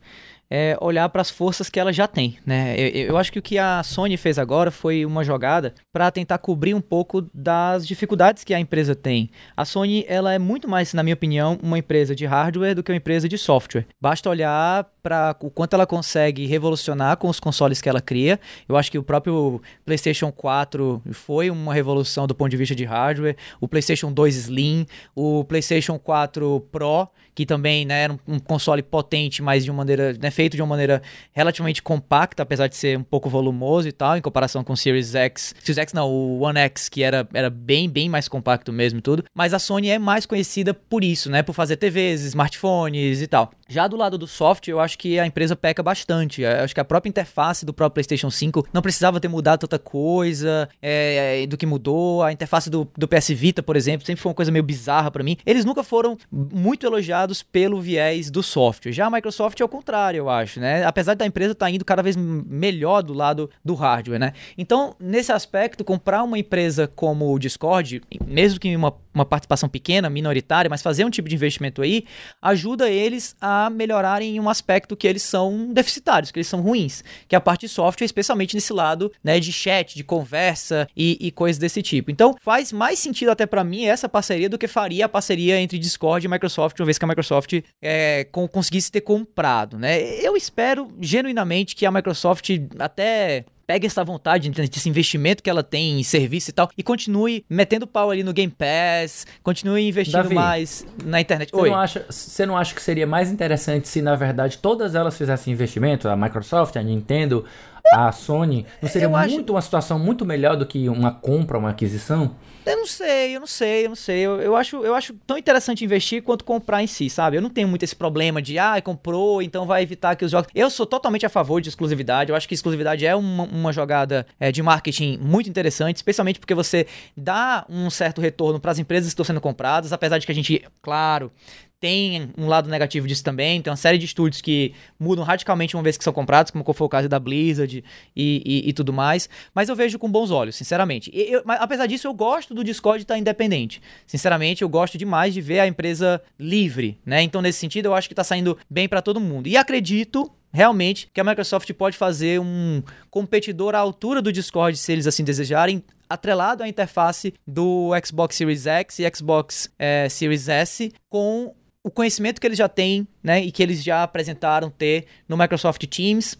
Speaker 1: é, olhar para as forças que ela já tem, né? Eu, eu, acho que o que a Sony fez agora foi uma jogada para tentar cobrir um pouco das dificuldades que a empresa tem. A Sony, ela é muito mais, na minha opinião, uma empresa de hardware do que uma empresa de software. Basta olhar para o quanto ela consegue revolucionar com os consoles que ela cria. Eu acho que o próprio PlayStation 4 foi uma revolução do ponto de vista de hardware. O PlayStation 2 Slim, o PlayStation 4 Pro, que também né, era um console potente, mas de uma maneira né, feito de uma maneira relativamente compacta, apesar de ser um pouco volumoso e tal, em comparação com o Series X. Series X não, o One X, que era, era bem, bem mais compacto mesmo e tudo. Mas a Sony é mais conhecida por isso, né? Por fazer TVs, smartphones e tal. Já do lado do software, eu acho que a empresa peca bastante. Eu acho que a própria interface do próprio PlayStation 5 não precisava ter mudado tanta coisa é, do que mudou. A interface do, do PS Vita, por exemplo, sempre foi uma coisa meio bizarra para mim. Eles nunca foram muito elogiados pelo viés do software. Já a Microsoft é o contrário, eu acho, né? Apesar da empresa estar tá indo cada vez melhor do lado do hardware, né? Então, nesse aspecto, comprar uma empresa como o Discord, mesmo que uma, uma participação pequena, minoritária, mas fazer um tipo de investimento aí, ajuda eles a melhorarem em um aspecto que eles são deficitários, que eles são ruins, que é a parte de software, especialmente nesse lado né, de chat, de conversa e, e coisas desse tipo. Então, faz mais sentido até para mim essa parceria do que faria a parceria entre Discord e Microsoft, uma vez que a Microsoft é, com, conseguisse ter comprado, né? Eu espero genuinamente que a Microsoft até pegue essa vontade, desse investimento que ela tem em serviço e tal, e continue metendo pau ali no Game Pass, continue investindo Davi, mais na internet.
Speaker 2: Você não, acha, você não acha que seria mais interessante se, na verdade, todas elas fizessem investimento? A Microsoft, a Nintendo, a Sony? Não seria eu muito acho... uma situação muito melhor do que uma compra, uma aquisição?
Speaker 1: Eu não sei, eu não sei, eu não sei. Eu, eu, acho, eu acho tão interessante investir quanto comprar em si, sabe? Eu não tenho muito esse problema de, ah, comprou, então vai evitar que os jogos. Eu sou totalmente a favor de exclusividade. Eu acho que exclusividade é uma, uma jogada é, de marketing muito interessante, especialmente porque você dá um certo retorno para as empresas que estão sendo compradas, apesar de que a gente, claro, tem um lado negativo disso também. Tem uma série de estúdios que mudam radicalmente uma vez que são comprados, como foi o caso da Blizzard e, e, e tudo mais. Mas eu vejo com bons olhos, sinceramente. Eu, apesar disso, eu gosto do Discord estar independente. Sinceramente, eu gosto demais de ver a empresa livre, né? Então, nesse sentido, eu acho que está saindo bem para todo mundo. E acredito realmente que a Microsoft pode fazer um competidor à altura do Discord, se eles assim desejarem, atrelado à interface do Xbox Series X e Xbox é, Series S, com o conhecimento que eles já têm, né, e que eles já apresentaram ter no Microsoft Teams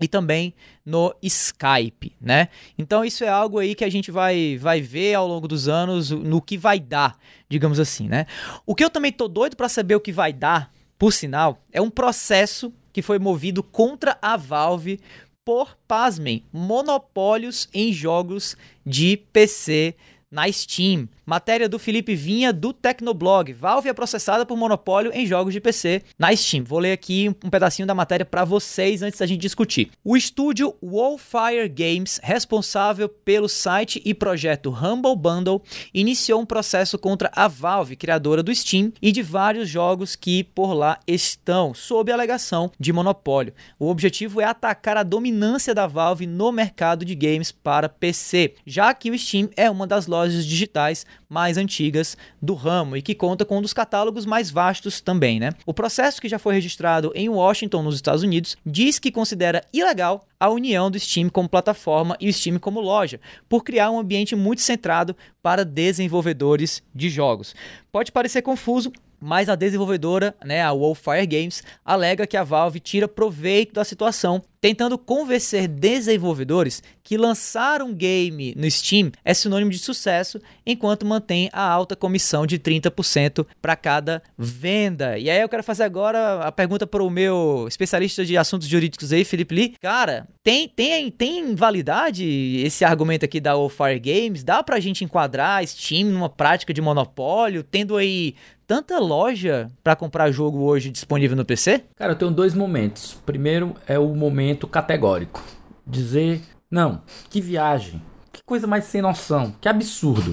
Speaker 1: e também no Skype, né? Então isso é algo aí que a gente vai, vai ver ao longo dos anos no que vai dar, digamos assim, né? O que eu também tô doido para saber o que vai dar, por sinal, é um processo que foi movido contra a Valve por, pasmem, monopólios em jogos de PC na Steam. Matéria do Felipe Vinha do Tecnoblog. Valve é processada por monopólio em jogos de PC na Steam. Vou ler aqui um pedacinho da matéria para vocês antes da gente discutir. O estúdio Wallfire Games, responsável pelo site e projeto Humble Bundle, iniciou um processo contra a Valve, criadora do Steam, e de vários jogos que por lá estão, sob alegação de monopólio. O objetivo é atacar a dominância da Valve no mercado de games para PC, já que o Steam é uma das lojas digitais mais antigas do ramo e que conta com um dos catálogos mais vastos também, né? O processo que já foi registrado em Washington, nos Estados Unidos, diz que considera ilegal a união do Steam como plataforma e o Steam como loja, por criar um ambiente muito centrado para desenvolvedores de jogos. Pode parecer confuso, mas a desenvolvedora, né, a Wildfire Games, alega que a Valve tira proveito da situação, tentando convencer desenvolvedores que lançar um game no Steam é sinônimo de sucesso, enquanto mantém a alta comissão de 30% para cada venda. E aí eu quero fazer agora a pergunta para o meu especialista de assuntos jurídicos aí, Felipe Lee. Cara, tem tem tem validade esse argumento aqui da Wildfire Games? Dá para a gente enquadrar Steam numa prática de monopólio, tendo aí tanta loja para comprar jogo hoje disponível no PC?
Speaker 2: Cara, eu tenho dois momentos. Primeiro é o momento categórico. Dizer, não, que viagem. Que coisa mais sem noção, que absurdo.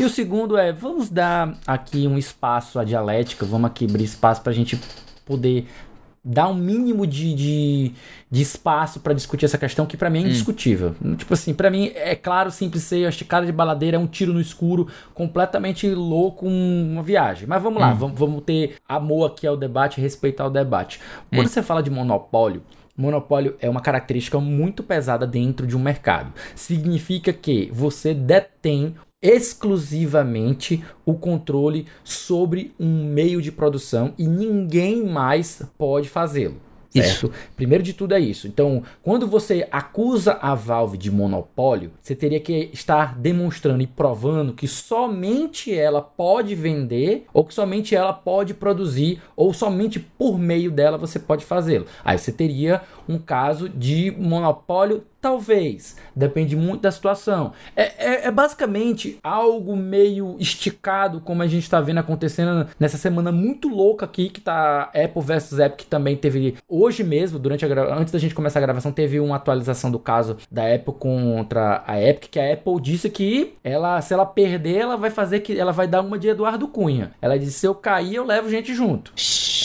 Speaker 2: E o segundo é, vamos dar aqui um espaço à dialética, vamos aqui abrir espaço para a gente poder dar um mínimo de, de, de espaço para discutir essa questão que para mim é hum. indiscutível. Hum. Tipo assim, para mim é claro, simples ser, esticada de baladeira é um tiro no escuro, completamente louco, uma viagem. Mas vamos lá, hum. vamos, vamos ter amor aqui ao debate, respeitar o debate. Quando hum. você fala de monopólio, Monopólio é uma característica muito pesada dentro de um mercado. Significa que você detém exclusivamente o controle sobre um meio de produção e ninguém mais pode fazê-lo. Certo? Primeiro de tudo é isso. Então, quando você acusa a Valve de monopólio, você teria que estar demonstrando e provando que somente ela pode vender, ou que somente ela pode produzir, ou somente por meio dela você pode fazê-lo. Aí você teria um caso de monopólio Talvez, depende muito da situação. É, é, é, basicamente algo meio esticado, como a gente está vendo acontecendo nessa semana muito louca aqui, que tá Apple versus Epic também teve hoje mesmo, durante a antes da gente começar a gravação, teve uma atualização do caso da Apple contra a Epic, que a Apple disse que ela, se ela perder, ela vai fazer que ela vai dar uma de Eduardo Cunha. Ela disse: se eu cair, eu levo gente junto.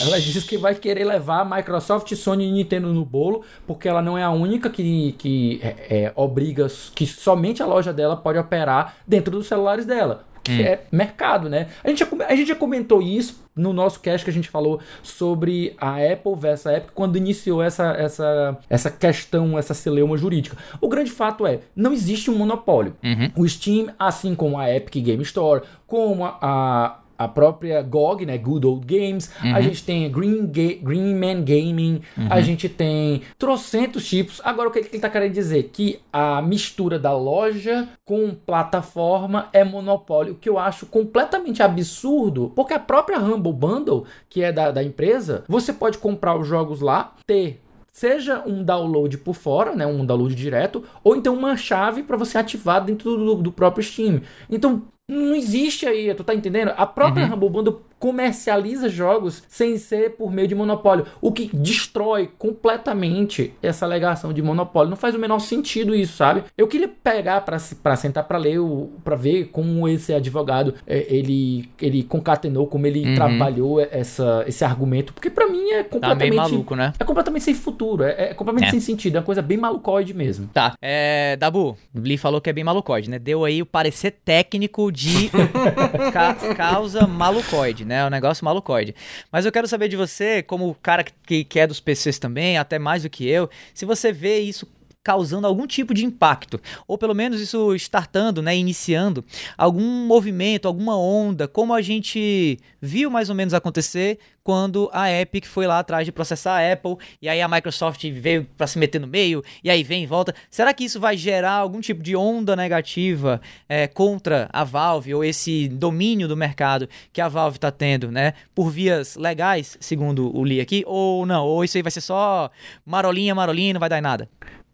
Speaker 2: Ela disse que vai querer levar Microsoft, Sony e Nintendo no bolo, porque ela não é a única que, que é, é, obriga que somente a loja dela pode operar dentro dos celulares dela. Que hum. é mercado, né? A gente, já, a gente já comentou isso no nosso cast que a gente falou sobre a Apple versus a Epic quando iniciou essa, essa, essa questão, essa celeuma jurídica. O grande fato é, não existe um monopólio. Uhum. O Steam, assim como a Epic Game Store, como a, a própria GOG, né, Good Old Games, uhum. a gente tem Green, Ga Green Man Gaming, uhum. a gente tem trocentos tipos. Agora, o que, que ele tá querendo dizer? Que a mistura da loja com plataforma é monopólio, o que eu acho completamente absurdo, porque a própria Humble Bundle, que é da, da empresa, você pode comprar os jogos lá, ter seja um download por fora, né, um download direto, ou então uma chave para você ativar dentro do, do, próprio Steam. Então, não existe aí, tu tá entendendo? A própria uhum. Humble Bundle comercializa jogos sem ser por meio de monopólio, o que destrói completamente essa alegação de monopólio. Não faz o menor sentido isso, sabe? Eu queria pegar para sentar para ler, para ver como esse advogado é, ele ele concatenou, como ele uhum. trabalhou essa, esse argumento, porque para mim é completamente
Speaker 1: tá maluco, né?
Speaker 2: É completamente sem futuro, é, é completamente é. sem sentido, é uma coisa bem malucoide mesmo.
Speaker 1: Tá. É, Dabu, Lee falou que é bem malucoide, né? Deu aí o parecer técnico de [laughs] ca causa malucoide, né? É um negócio malucoide. Mas eu quero saber de você, como cara que, que é dos PCs também, até mais do que eu, se você vê isso causando algum tipo de impacto, ou pelo menos isso startando, né, iniciando algum movimento, alguma onda, como a gente viu mais ou menos acontecer quando a Epic foi lá atrás de processar a Apple e aí a Microsoft veio para se meter no meio e aí vem e volta. Será que isso vai gerar algum tipo de onda negativa é, contra a Valve ou esse domínio do mercado que a Valve está tendo, né, por vias legais, segundo o Lee aqui, ou não? Ou isso aí vai ser só marolinha, marolinha, não vai dar em nada?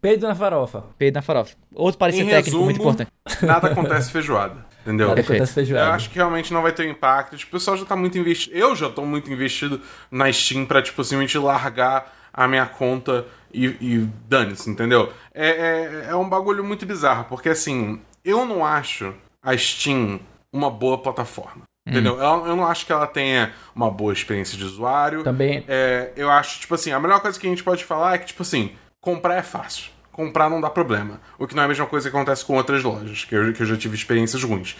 Speaker 2: Peido na farofa.
Speaker 1: Peido na farofa. Outro parecer técnico resumo, muito importante. [laughs]
Speaker 3: Nada acontece feijoada. Entendeu?
Speaker 2: Nada acontece feijoada.
Speaker 3: Eu acho que realmente não vai ter impacto. Tipo, o pessoal já tá muito investido. Eu já tô muito investido na Steam pra, tipo, simplesmente largar a minha conta e, e dane-se, entendeu? É, é, é um bagulho muito bizarro, porque assim, eu não acho a Steam uma boa plataforma. Entendeu? Hum. Eu, eu, não acho que ela tenha uma boa experiência de usuário.
Speaker 2: Também.
Speaker 3: É, eu acho, tipo assim, a melhor coisa que a gente pode falar é que, tipo assim, comprar é fácil. Comprar não dá problema. O que não é a mesma coisa que acontece com outras lojas, que eu, que eu já tive experiências ruins.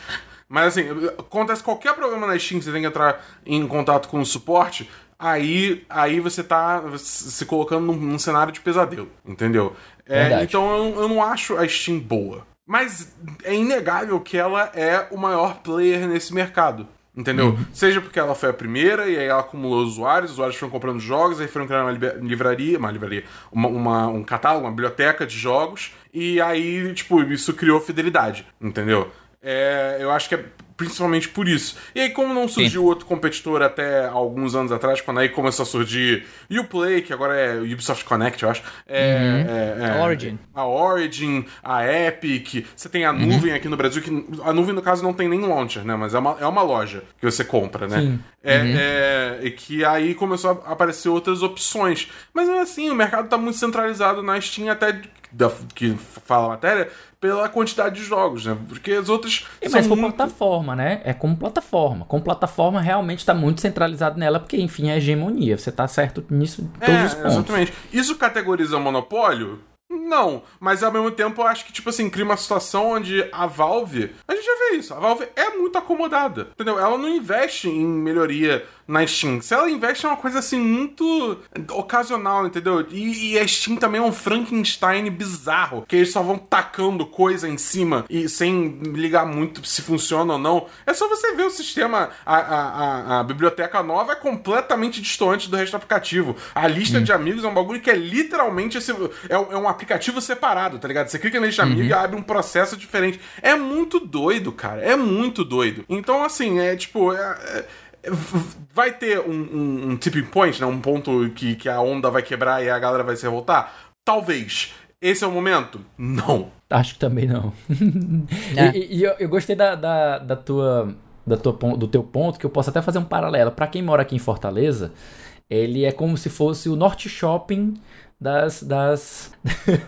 Speaker 3: Mas assim, acontece qualquer problema na Steam, você tem que entrar em contato com o suporte, aí, aí você tá se colocando num, num cenário de pesadelo, entendeu? É, então eu, eu não acho a Steam boa. Mas é inegável que ela é o maior player nesse mercado. Entendeu? Uhum. Seja porque ela foi a primeira e aí ela acumulou usuários, os usuários foram comprando jogos, aí foram criando uma livraria, uma livraria, uma, uma, um catálogo, uma biblioteca de jogos, e aí, tipo, isso criou fidelidade, entendeu? É, eu acho que é principalmente por isso. E aí, como não surgiu Sim. outro competidor até alguns anos atrás, quando aí começou a surgir Uplay, que agora é Ubisoft Connect, eu acho. É, uhum. é, é,
Speaker 1: a Origin.
Speaker 3: A Origin, a Epic, você tem a uhum. nuvem aqui no Brasil, que a nuvem, no caso, não tem nem launcher, né? Mas é uma, é uma loja que você compra, né? Sim. É, uhum. é, e que aí começou a aparecer outras opções. Mas assim, o mercado tá muito centralizado na Steam até da, que fala a matéria, pela quantidade de jogos, né? Porque as outras.
Speaker 2: É, mas por muito... plataforma, né? É como plataforma. Como plataforma, realmente está muito centralizado nela, porque, enfim, é hegemonia. Você tá certo nisso em todos é, os pontos.
Speaker 3: Exatamente. Isso categoriza monopólio? Não, mas ao mesmo tempo eu acho que, tipo assim, cria uma situação onde a Valve. A gente já vê isso, a Valve é muito acomodada, entendeu? Ela não investe em melhoria na Steam. Se ela investe é uma coisa assim muito ocasional, entendeu? E, e a Steam também é um Frankenstein bizarro, que eles só vão tacando coisa em cima e sem ligar muito se funciona ou não. É só você ver o sistema, a, a, a, a biblioteca nova é completamente distante do resto do aplicativo. A lista hum. de amigos é um bagulho que é literalmente esse, é, é, um aplicativo separado, tá ligado? Você clica na lista de uhum. amigos e abre um processo diferente. É muito doido, cara. É muito doido. Então, assim, é tipo. É, é, vai ter um, um, um, tipping point, né? Um ponto que, que a onda vai quebrar e a galera vai se revoltar? Talvez. Esse é o momento? Não.
Speaker 2: Acho que também não. É. E, e eu, eu, gostei da, da, da tua, da tua, do teu ponto, que eu posso até fazer um paralelo. para quem mora aqui em Fortaleza, ele é como se fosse o Norte Shopping das, das,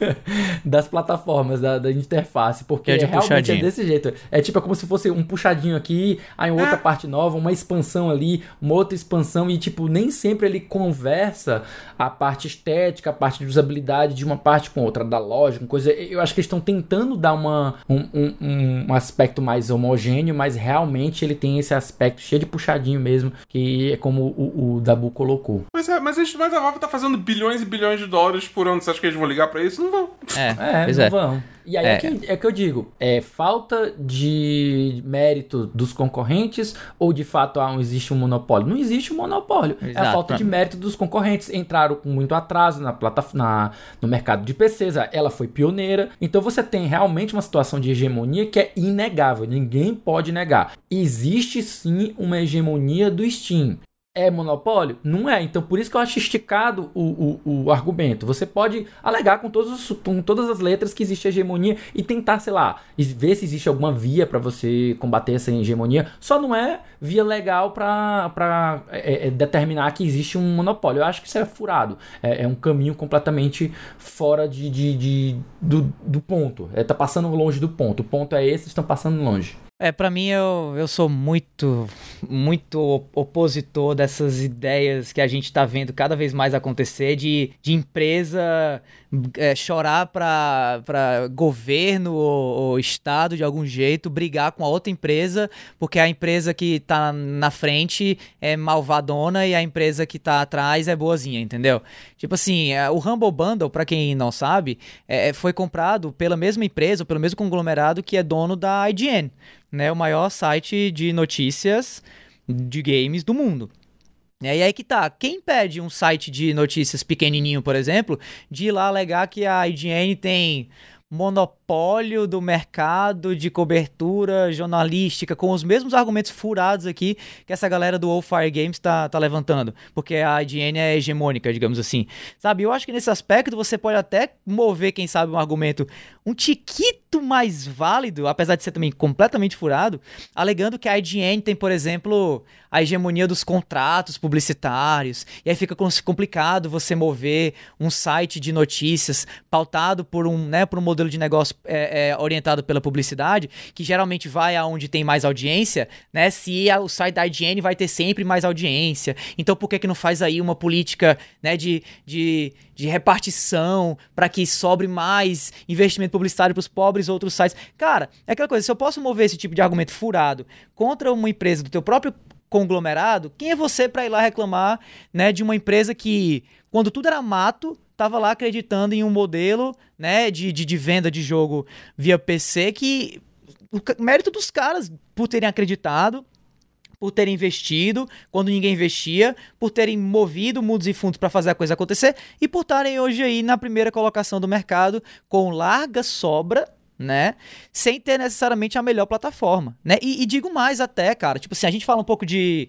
Speaker 2: [laughs] das plataformas, da, da interface, porque é realmente é puxadinho. é desse jeito. É tipo é como se fosse um puxadinho aqui, aí outra é. parte nova, uma expansão ali, uma outra expansão, e tipo, nem sempre ele conversa a parte estética, a parte de usabilidade de uma parte com outra, da lógica, coisa. Eu acho que eles estão tentando dar uma, um, um, um aspecto mais homogêneo, mas realmente ele tem esse aspecto cheio de puxadinho mesmo, que é como o, o Dabu colocou.
Speaker 3: Pois é, mas, mas a Valve tá fazendo bilhões e bilhões de dólares dólares por ano. Você acha que eles vão ligar para isso? Não vão.
Speaker 2: É, é não é. vão. E aí é. É, que, é que eu digo, é falta de mérito dos concorrentes ou de fato ah, existe um monopólio? Não existe um monopólio. Exato. É a falta de mérito dos concorrentes. Entraram com muito atraso na plataforma, no mercado de PCs, ela foi pioneira. Então você tem realmente uma situação de hegemonia que é inegável, ninguém pode negar. Existe sim uma hegemonia do Steam é monopólio? Não é. Então, por isso que eu acho esticado o, o, o argumento. Você pode alegar com, todos os, com todas as letras que existe hegemonia e tentar, sei lá, ver se existe alguma via para você combater essa hegemonia. Só não é via legal para é, é, determinar que existe um monopólio. Eu acho que isso é furado. É, é um caminho completamente fora de, de, de do, do ponto. É, tá passando longe do ponto. O ponto é esse, estão passando longe.
Speaker 1: É, para mim eu, eu sou muito, muito opositor dessas ideias que a gente tá vendo cada vez mais acontecer de, de empresa é, chorar para governo ou, ou, estado de algum jeito, brigar com a outra empresa, porque a empresa que tá na frente é malvadona e a empresa que tá atrás é boazinha, entendeu? Tipo assim, é, o Humble Bundle, para quem não sabe, é, foi comprado pela mesma empresa, pelo mesmo conglomerado que é dono da IGN, né? O maior site de notícias de games do mundo. E aí que tá, quem pede um site de notícias pequenininho, por exemplo, de ir lá alegar que a IGN tem monopólio do mercado de cobertura jornalística, com os mesmos argumentos furados aqui que essa galera do All Fire Games tá, tá levantando, porque a IGN é hegemônica, digamos assim. Sabe, eu acho que nesse aspecto você pode até mover, quem sabe, um argumento um tiquito mais válido, apesar de ser também completamente furado, alegando que a IGN tem, por exemplo, a hegemonia dos contratos publicitários, e aí fica complicado você mover um site de notícias pautado por um, né, por um modelo de negócio é, é, orientado pela publicidade, que geralmente vai aonde tem mais audiência, né? Se a, o site da IGN vai ter sempre mais audiência. Então por que que não faz aí uma política, né, de, de, de repartição para que sobre mais investimento publicitário para os pobres outros sites? Cara, é aquela coisa, se eu posso mover esse tipo de argumento furado contra uma empresa do teu próprio conglomerado, quem é você para ir lá reclamar, né, de uma empresa que quando tudo era mato, estava lá acreditando em um modelo, né, de, de, de venda de jogo via PC que o mérito dos caras por terem acreditado, por terem investido quando ninguém investia, por terem movido mundos e fundos para fazer a coisa acontecer e por estarem hoje aí na primeira colocação do mercado com larga sobra né? Sem ter necessariamente a melhor plataforma, né? E, e, digo mais até, cara, tipo assim, a gente fala um pouco de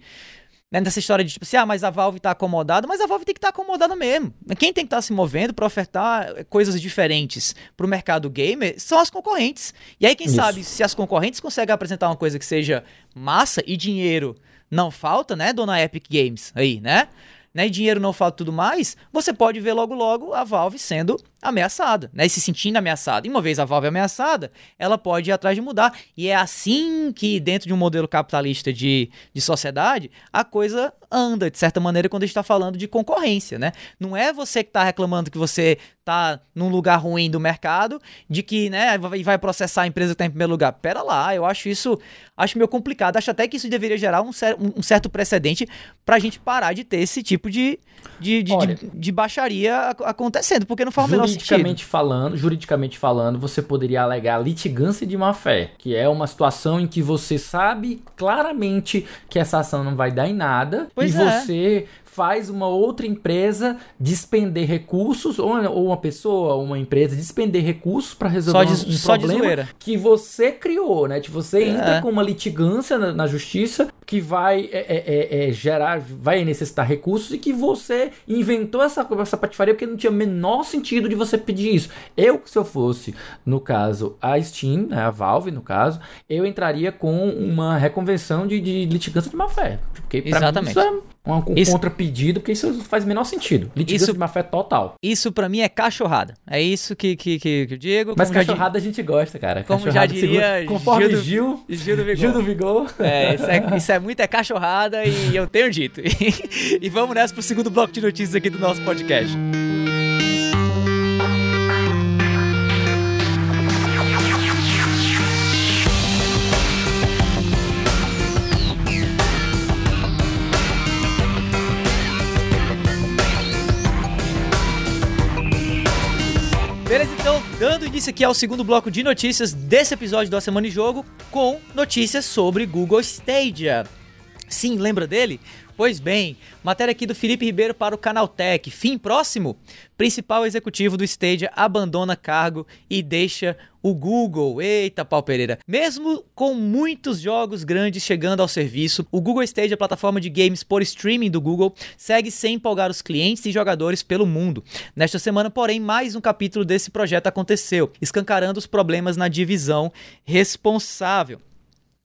Speaker 1: né, nessa história de tipo assim, ah, mas a Valve tá acomodada, mas a Valve tem que estar tá acomodada mesmo. Quem tem que estar tá se movendo para ofertar coisas diferentes pro mercado gamer são as concorrentes. E aí, quem Isso. sabe, se as concorrentes conseguem apresentar uma coisa que seja massa e dinheiro não falta, né, dona Epic Games aí, né? Né, e dinheiro não falta tudo mais, você pode ver logo logo a Valve sendo ameaçada, né, e se sentindo ameaçada. E uma vez a Valve ameaçada, ela pode ir atrás de mudar. E é assim que, dentro de um modelo capitalista de, de sociedade, a coisa anda, de certa maneira, quando a gente está falando de concorrência, né? Não é você que está reclamando que você tá num lugar ruim do mercado, de que, né, vai vai processar a empresa que tá em primeiro lugar. Pera lá, eu acho isso, acho meio complicado. Acho até que isso deveria gerar um, cer- um certo precedente pra gente parar de ter esse tipo de, de, de,
Speaker 2: Olha,
Speaker 1: de, de baixaria ac- acontecendo, porque não faz o menor sentido.
Speaker 2: Juridicamente falando, juridicamente falando, você poderia alegar litigância de má fé, que é uma situação em que você sabe claramente que essa ação não vai dar em nada
Speaker 1: Pois
Speaker 2: e
Speaker 1: é.
Speaker 2: você faz uma outra empresa despender recursos ou, ou uma pessoa, ou uma empresa despender recursos para resolver
Speaker 1: de-
Speaker 2: um,
Speaker 1: só
Speaker 2: problema que você criou, né? Que você entra
Speaker 1: É.
Speaker 2: com uma litigância na, na justiça que vai é, é, é, é, gerar, vai necessitar recursos e que você inventou essa, essa patifaria porque não tinha o menor sentido de você pedir isso. Eu, se eu fosse, no caso, a Steam, né, a Valve, no caso, eu entraria com uma reconvenção de, de litigância de má fé. Porque pra
Speaker 1: Exatamente.
Speaker 2: mim isso é um, um
Speaker 1: Isso-
Speaker 2: contrapedido, porque isso faz o menor sentido. Litigância
Speaker 1: Isso-
Speaker 2: de má fé total.
Speaker 1: Isso pra mim é cachorrada. É isso que, que, que, que eu digo.
Speaker 2: Mas
Speaker 1: já
Speaker 2: cachorrada a gente gosta, cara.
Speaker 1: como já
Speaker 2: Cachorrada
Speaker 1: diria
Speaker 2: segura- Conforme
Speaker 1: Gil do-
Speaker 2: Gil,
Speaker 1: Gil do Vigor.
Speaker 2: Gil do Vigor.
Speaker 1: É, isso é, isso é muita cachorrada e eu tenho dito. [laughs] e vamos nessa pro segundo bloco de notícias aqui do nosso podcast. Início aqui ao segundo bloco de notícias desse episódio da Semana em Jogo, com notícias sobre Google Stadia. Sim, lembra dele? Pois bem, matéria aqui do Felipe Ribeiro para o Canaltech. Fim próximo? Principal executivo do Stadia abandona cargo e deixa o Google. Eita, pau Pereira. Mesmo com muitos jogos grandes chegando ao serviço, o Google Stadia, plataforma de games por streaming do Google, segue sem empolgar os clientes e jogadores pelo mundo. Nesta semana, porém, mais um capítulo desse projeto aconteceu, escancarando os problemas na divisão responsável.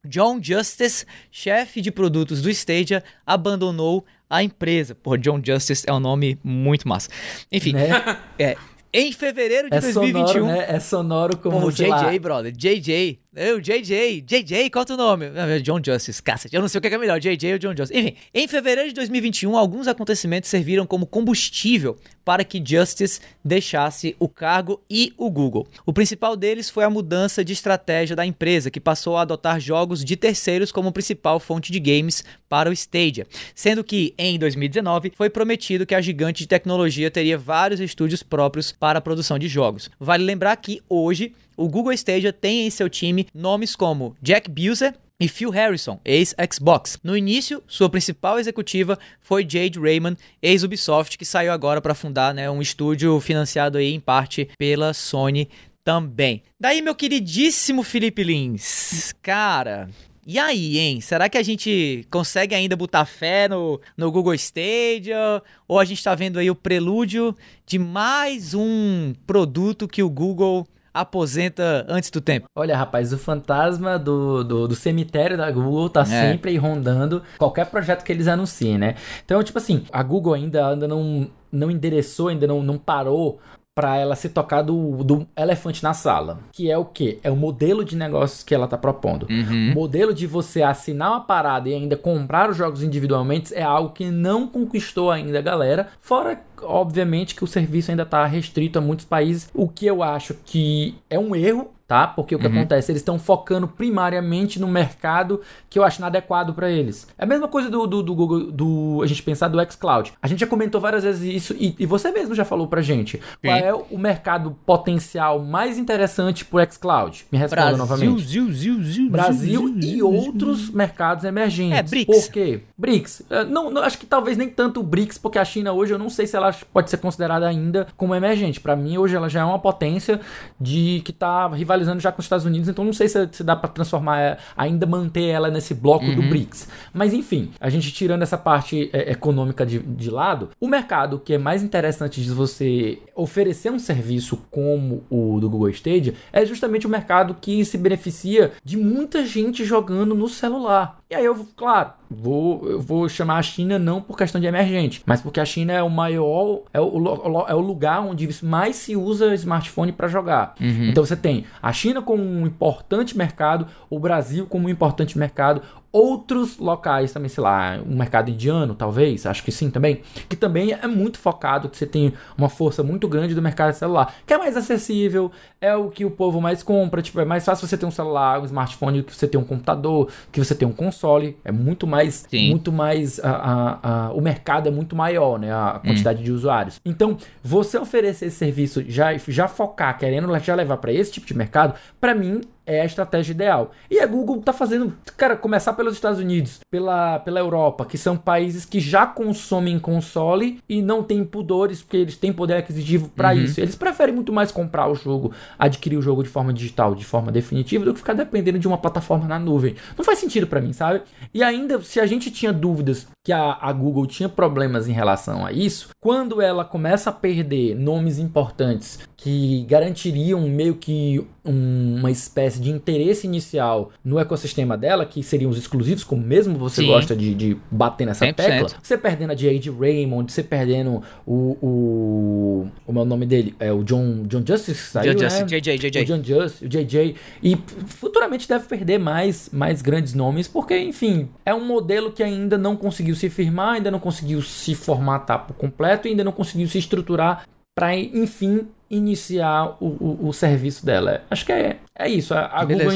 Speaker 1: John Justice, chefe de produtos do Stadia, abandonou a empresa. Pô, John Justice é um nome muito massa. Enfim,
Speaker 2: Né? [laughs]
Speaker 1: é, em fevereiro de
Speaker 2: É
Speaker 1: 2021.
Speaker 2: sonoro, né? É sonoro como,
Speaker 1: Pô, JJ,
Speaker 2: lá,
Speaker 1: brother. JJ. Eu, JJ. JJ, qual é o teu nome? Ah, John Justice, cacete. Eu não sei o que é melhor, JJ ou John Justice. Enfim, em fevereiro de 2021, alguns acontecimentos serviram como combustível para que Justice deixasse o cargo e o Google. O principal deles foi a mudança de estratégia da empresa, que passou a adotar jogos de terceiros como principal fonte de games para o Stadia, sendo que em 2019 foi prometido que a gigante de tecnologia teria vários estúdios próprios para a produção de jogos. Vale lembrar que hoje o Google Stadia tem em seu time nomes como Jack Buser e Phil Harrison, ex-Xbox. No início, sua principal executiva foi Jade Raymond, ex-Ubisoft, que saiu agora para fundar né, um estúdio financiado aí em parte pela Sony também. Daí, meu queridíssimo Felipe Lins, cara, e aí, hein? Será que a gente consegue ainda botar fé no, no Google Stadia? Ou a gente tá vendo aí o prelúdio de mais um produto que o Google aposenta antes do tempo?
Speaker 2: Olha, rapaz, o fantasma do, do, do cemitério da Google tá sempre aí rondando qualquer projeto que eles anunciem, né? Então, tipo assim, a Google ainda, ainda não, não endereçou, ainda não, não parou para ela se tocar do, do elefante na sala. Que é o quê? É o modelo de negócios que ela tá propondo.
Speaker 1: Uhum.
Speaker 2: O modelo de você assinar uma parada e ainda comprar os jogos individualmente é algo que não conquistou ainda a galera. Fora, obviamente, que o serviço ainda tá restrito a muitos países. O que eu acho que é um erro. Tá? Porque o que
Speaker 1: Uhum.
Speaker 2: acontece? Eles estão focando primariamente no mercado que eu acho inadequado para eles. É a mesma coisa do, do, do Google, do, a gente pensar do xCloud. A gente já comentou várias vezes isso e, e você mesmo já falou pra gente. Qual é o mercado potencial mais interessante pro xCloud? Me responda novamente.
Speaker 1: Zil, zil, zil,
Speaker 2: Brasil e outros mercados emergentes.
Speaker 1: É, BRICS.
Speaker 2: Por quê? BRICS. Eh, Não, não, acho que talvez nem tanto o BRICS, porque a China hoje eu não sei se ela pode ser considerada ainda como emergente. Pra mim hoje ela já é uma potência de que tá rivalizando já com os Estados Unidos, então não sei se, se dá pra transformar, eh, ainda manter ela nesse bloco do BRICS. Mas enfim, a gente tirando essa parte eh, econômica de, de lado, o mercado que é mais interessante de você oferecer um serviço como o do Google Stadia é justamente o mercado que se beneficia de muita gente jogando no celular. E aí eu, claro, vou, eu vou chamar a China não por questão de emergente, mas porque a China é o maior, é o, é o lugar onde mais se usa smartphone para jogar. Então você tem a China como um importante mercado, o Brasil como um importante mercado, outros locais também, sei lá, um mercado indiano, talvez, acho que sim também, que também é muito focado, que você tem uma força muito grande do mercado celular, que é mais acessível, é o que o povo mais compra, tipo, é mais fácil você ter um celular, um smartphone, que você ter um computador, que você ter um console, é muito mais,
Speaker 1: Sim.
Speaker 2: muito mais, a, a, a- o mercado é muito maior, né, a quantidade de usuários. Então, você oferecer esse serviço, já, já focar, querendo já levar para esse tipo de mercado, para mim é a estratégia ideal. E a Google tá fazendo, cara, começar pelos Estados Unidos, pela, pela Europa, que são países que já consomem console e não têm pudores, porque eles têm poder aquisitivo para isso. Eles preferem muito mais comprar o jogo, adquirir o jogo de forma digital, de forma definitiva, do que ficar dependendo de uma plataforma na nuvem. Não faz sentido para mim, sabe? E ainda, se a gente tinha dúvidas que a, a Google tinha problemas em relação a isso, quando ela começa a perder nomes importantes que garantiriam meio que um- uma espécie de interesse inicial no ecossistema dela, que seriam os exclusivos, como mesmo você
Speaker 1: Sim.
Speaker 2: gosta de, de bater nessa
Speaker 1: 100%.
Speaker 2: tecla, você perdendo a Jade Raymond, você perdendo o, o. Como é o nome dele? É o John, John Justice, saiu,
Speaker 1: John
Speaker 2: né?
Speaker 1: Justice, JJ, JJ.
Speaker 2: O John Just, o JJ. E futuramente deve perder mais, mais grandes nomes, porque, enfim, é um modelo que ainda não conseguiu se firmar, ainda não conseguiu se formatar por completo, ainda não conseguiu se estruturar para, enfim, iniciar o, o, o serviço dela. Acho que é, é isso. A, a. Google,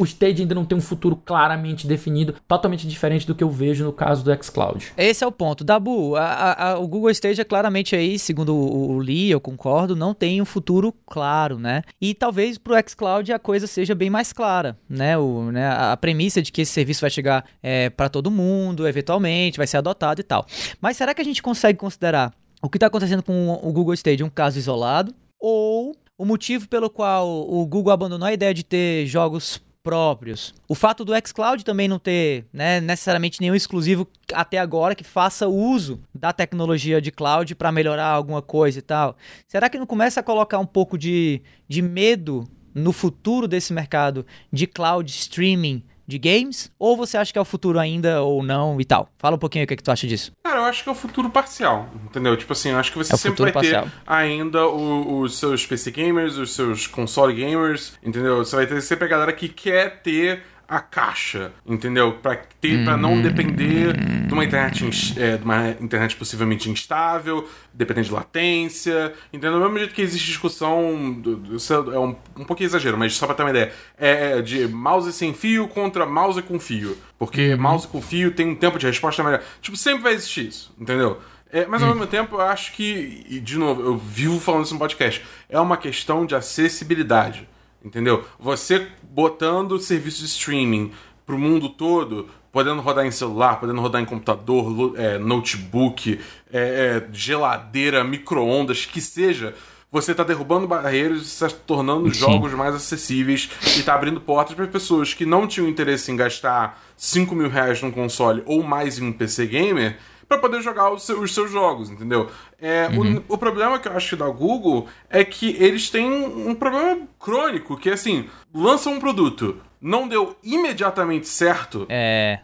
Speaker 2: o Stage ainda não tem um futuro claramente definido, totalmente diferente do que eu vejo no caso do xCloud.
Speaker 1: Esse é o ponto. Dabu, a- a- o Google Stage é claramente aí, segundo o, o Lee, eu concordo, não tem um futuro claro, né? E talvez pro xCloud a coisa seja bem mais clara, né? O, né? A a premissa de que esse serviço vai chegar é, para todo mundo, eventualmente, vai ser adotado e tal. Mas será que a gente consegue considerar o que está acontecendo com o Google Stage um caso isolado? Ou o motivo pelo qual o Google abandonou a ideia de ter jogos próprios. O fato do xCloud também não ter né, necessariamente nenhum exclusivo até agora que faça uso da tecnologia de cloud para melhorar alguma coisa e tal. Será que não começa a colocar um pouco de, de medo no futuro desse mercado de cloud streaming de games? Ou você acha que é o futuro ainda ou não e tal? Fala um pouquinho o que, é que tu acha disso.
Speaker 3: Cara, eu acho que é o futuro parcial, entendeu? Tipo assim, eu acho que você
Speaker 1: É
Speaker 3: sempre vai ter
Speaker 1: parcial.
Speaker 3: ainda o- os seus PC gamers, os seus console gamers, entendeu? Você vai ter sempre a galera que quer ter a caixa, entendeu? Pra, ter,
Speaker 1: Hum.
Speaker 3: não depender de uma internet, é, de uma internet possivelmente instável, dependendo de latência, entendeu? Do mesmo jeito que existe discussão, isso é um, um pouquinho exagero, mas só pra ter uma ideia, é, é de mouse sem fio contra mouse com fio, porque mouse com fio tem um tempo de resposta melhor. Tipo, sempre vai existir isso, entendeu? É, mas ao mesmo tempo, eu acho que, e de novo, eu vivo falando isso no podcast, é uma questão de acessibilidade, entendeu? Você botando serviço de streaming pro mundo todo, podendo rodar em celular, podendo rodar em computador, é, notebook, é, é, geladeira, micro-ondas, que seja, você está derrubando barreiras e está tornando os jogos mais acessíveis e está abrindo portas para pessoas que não tinham interesse em gastar 5 mil reais num console ou mais em um PC gamer para poder jogar os seus, os seus jogos, entendeu? É, o, o problema que eu acho da Google é que eles têm um problema crônico, que é assim, lançam um produto, não deu imediatamente certo,
Speaker 1: É.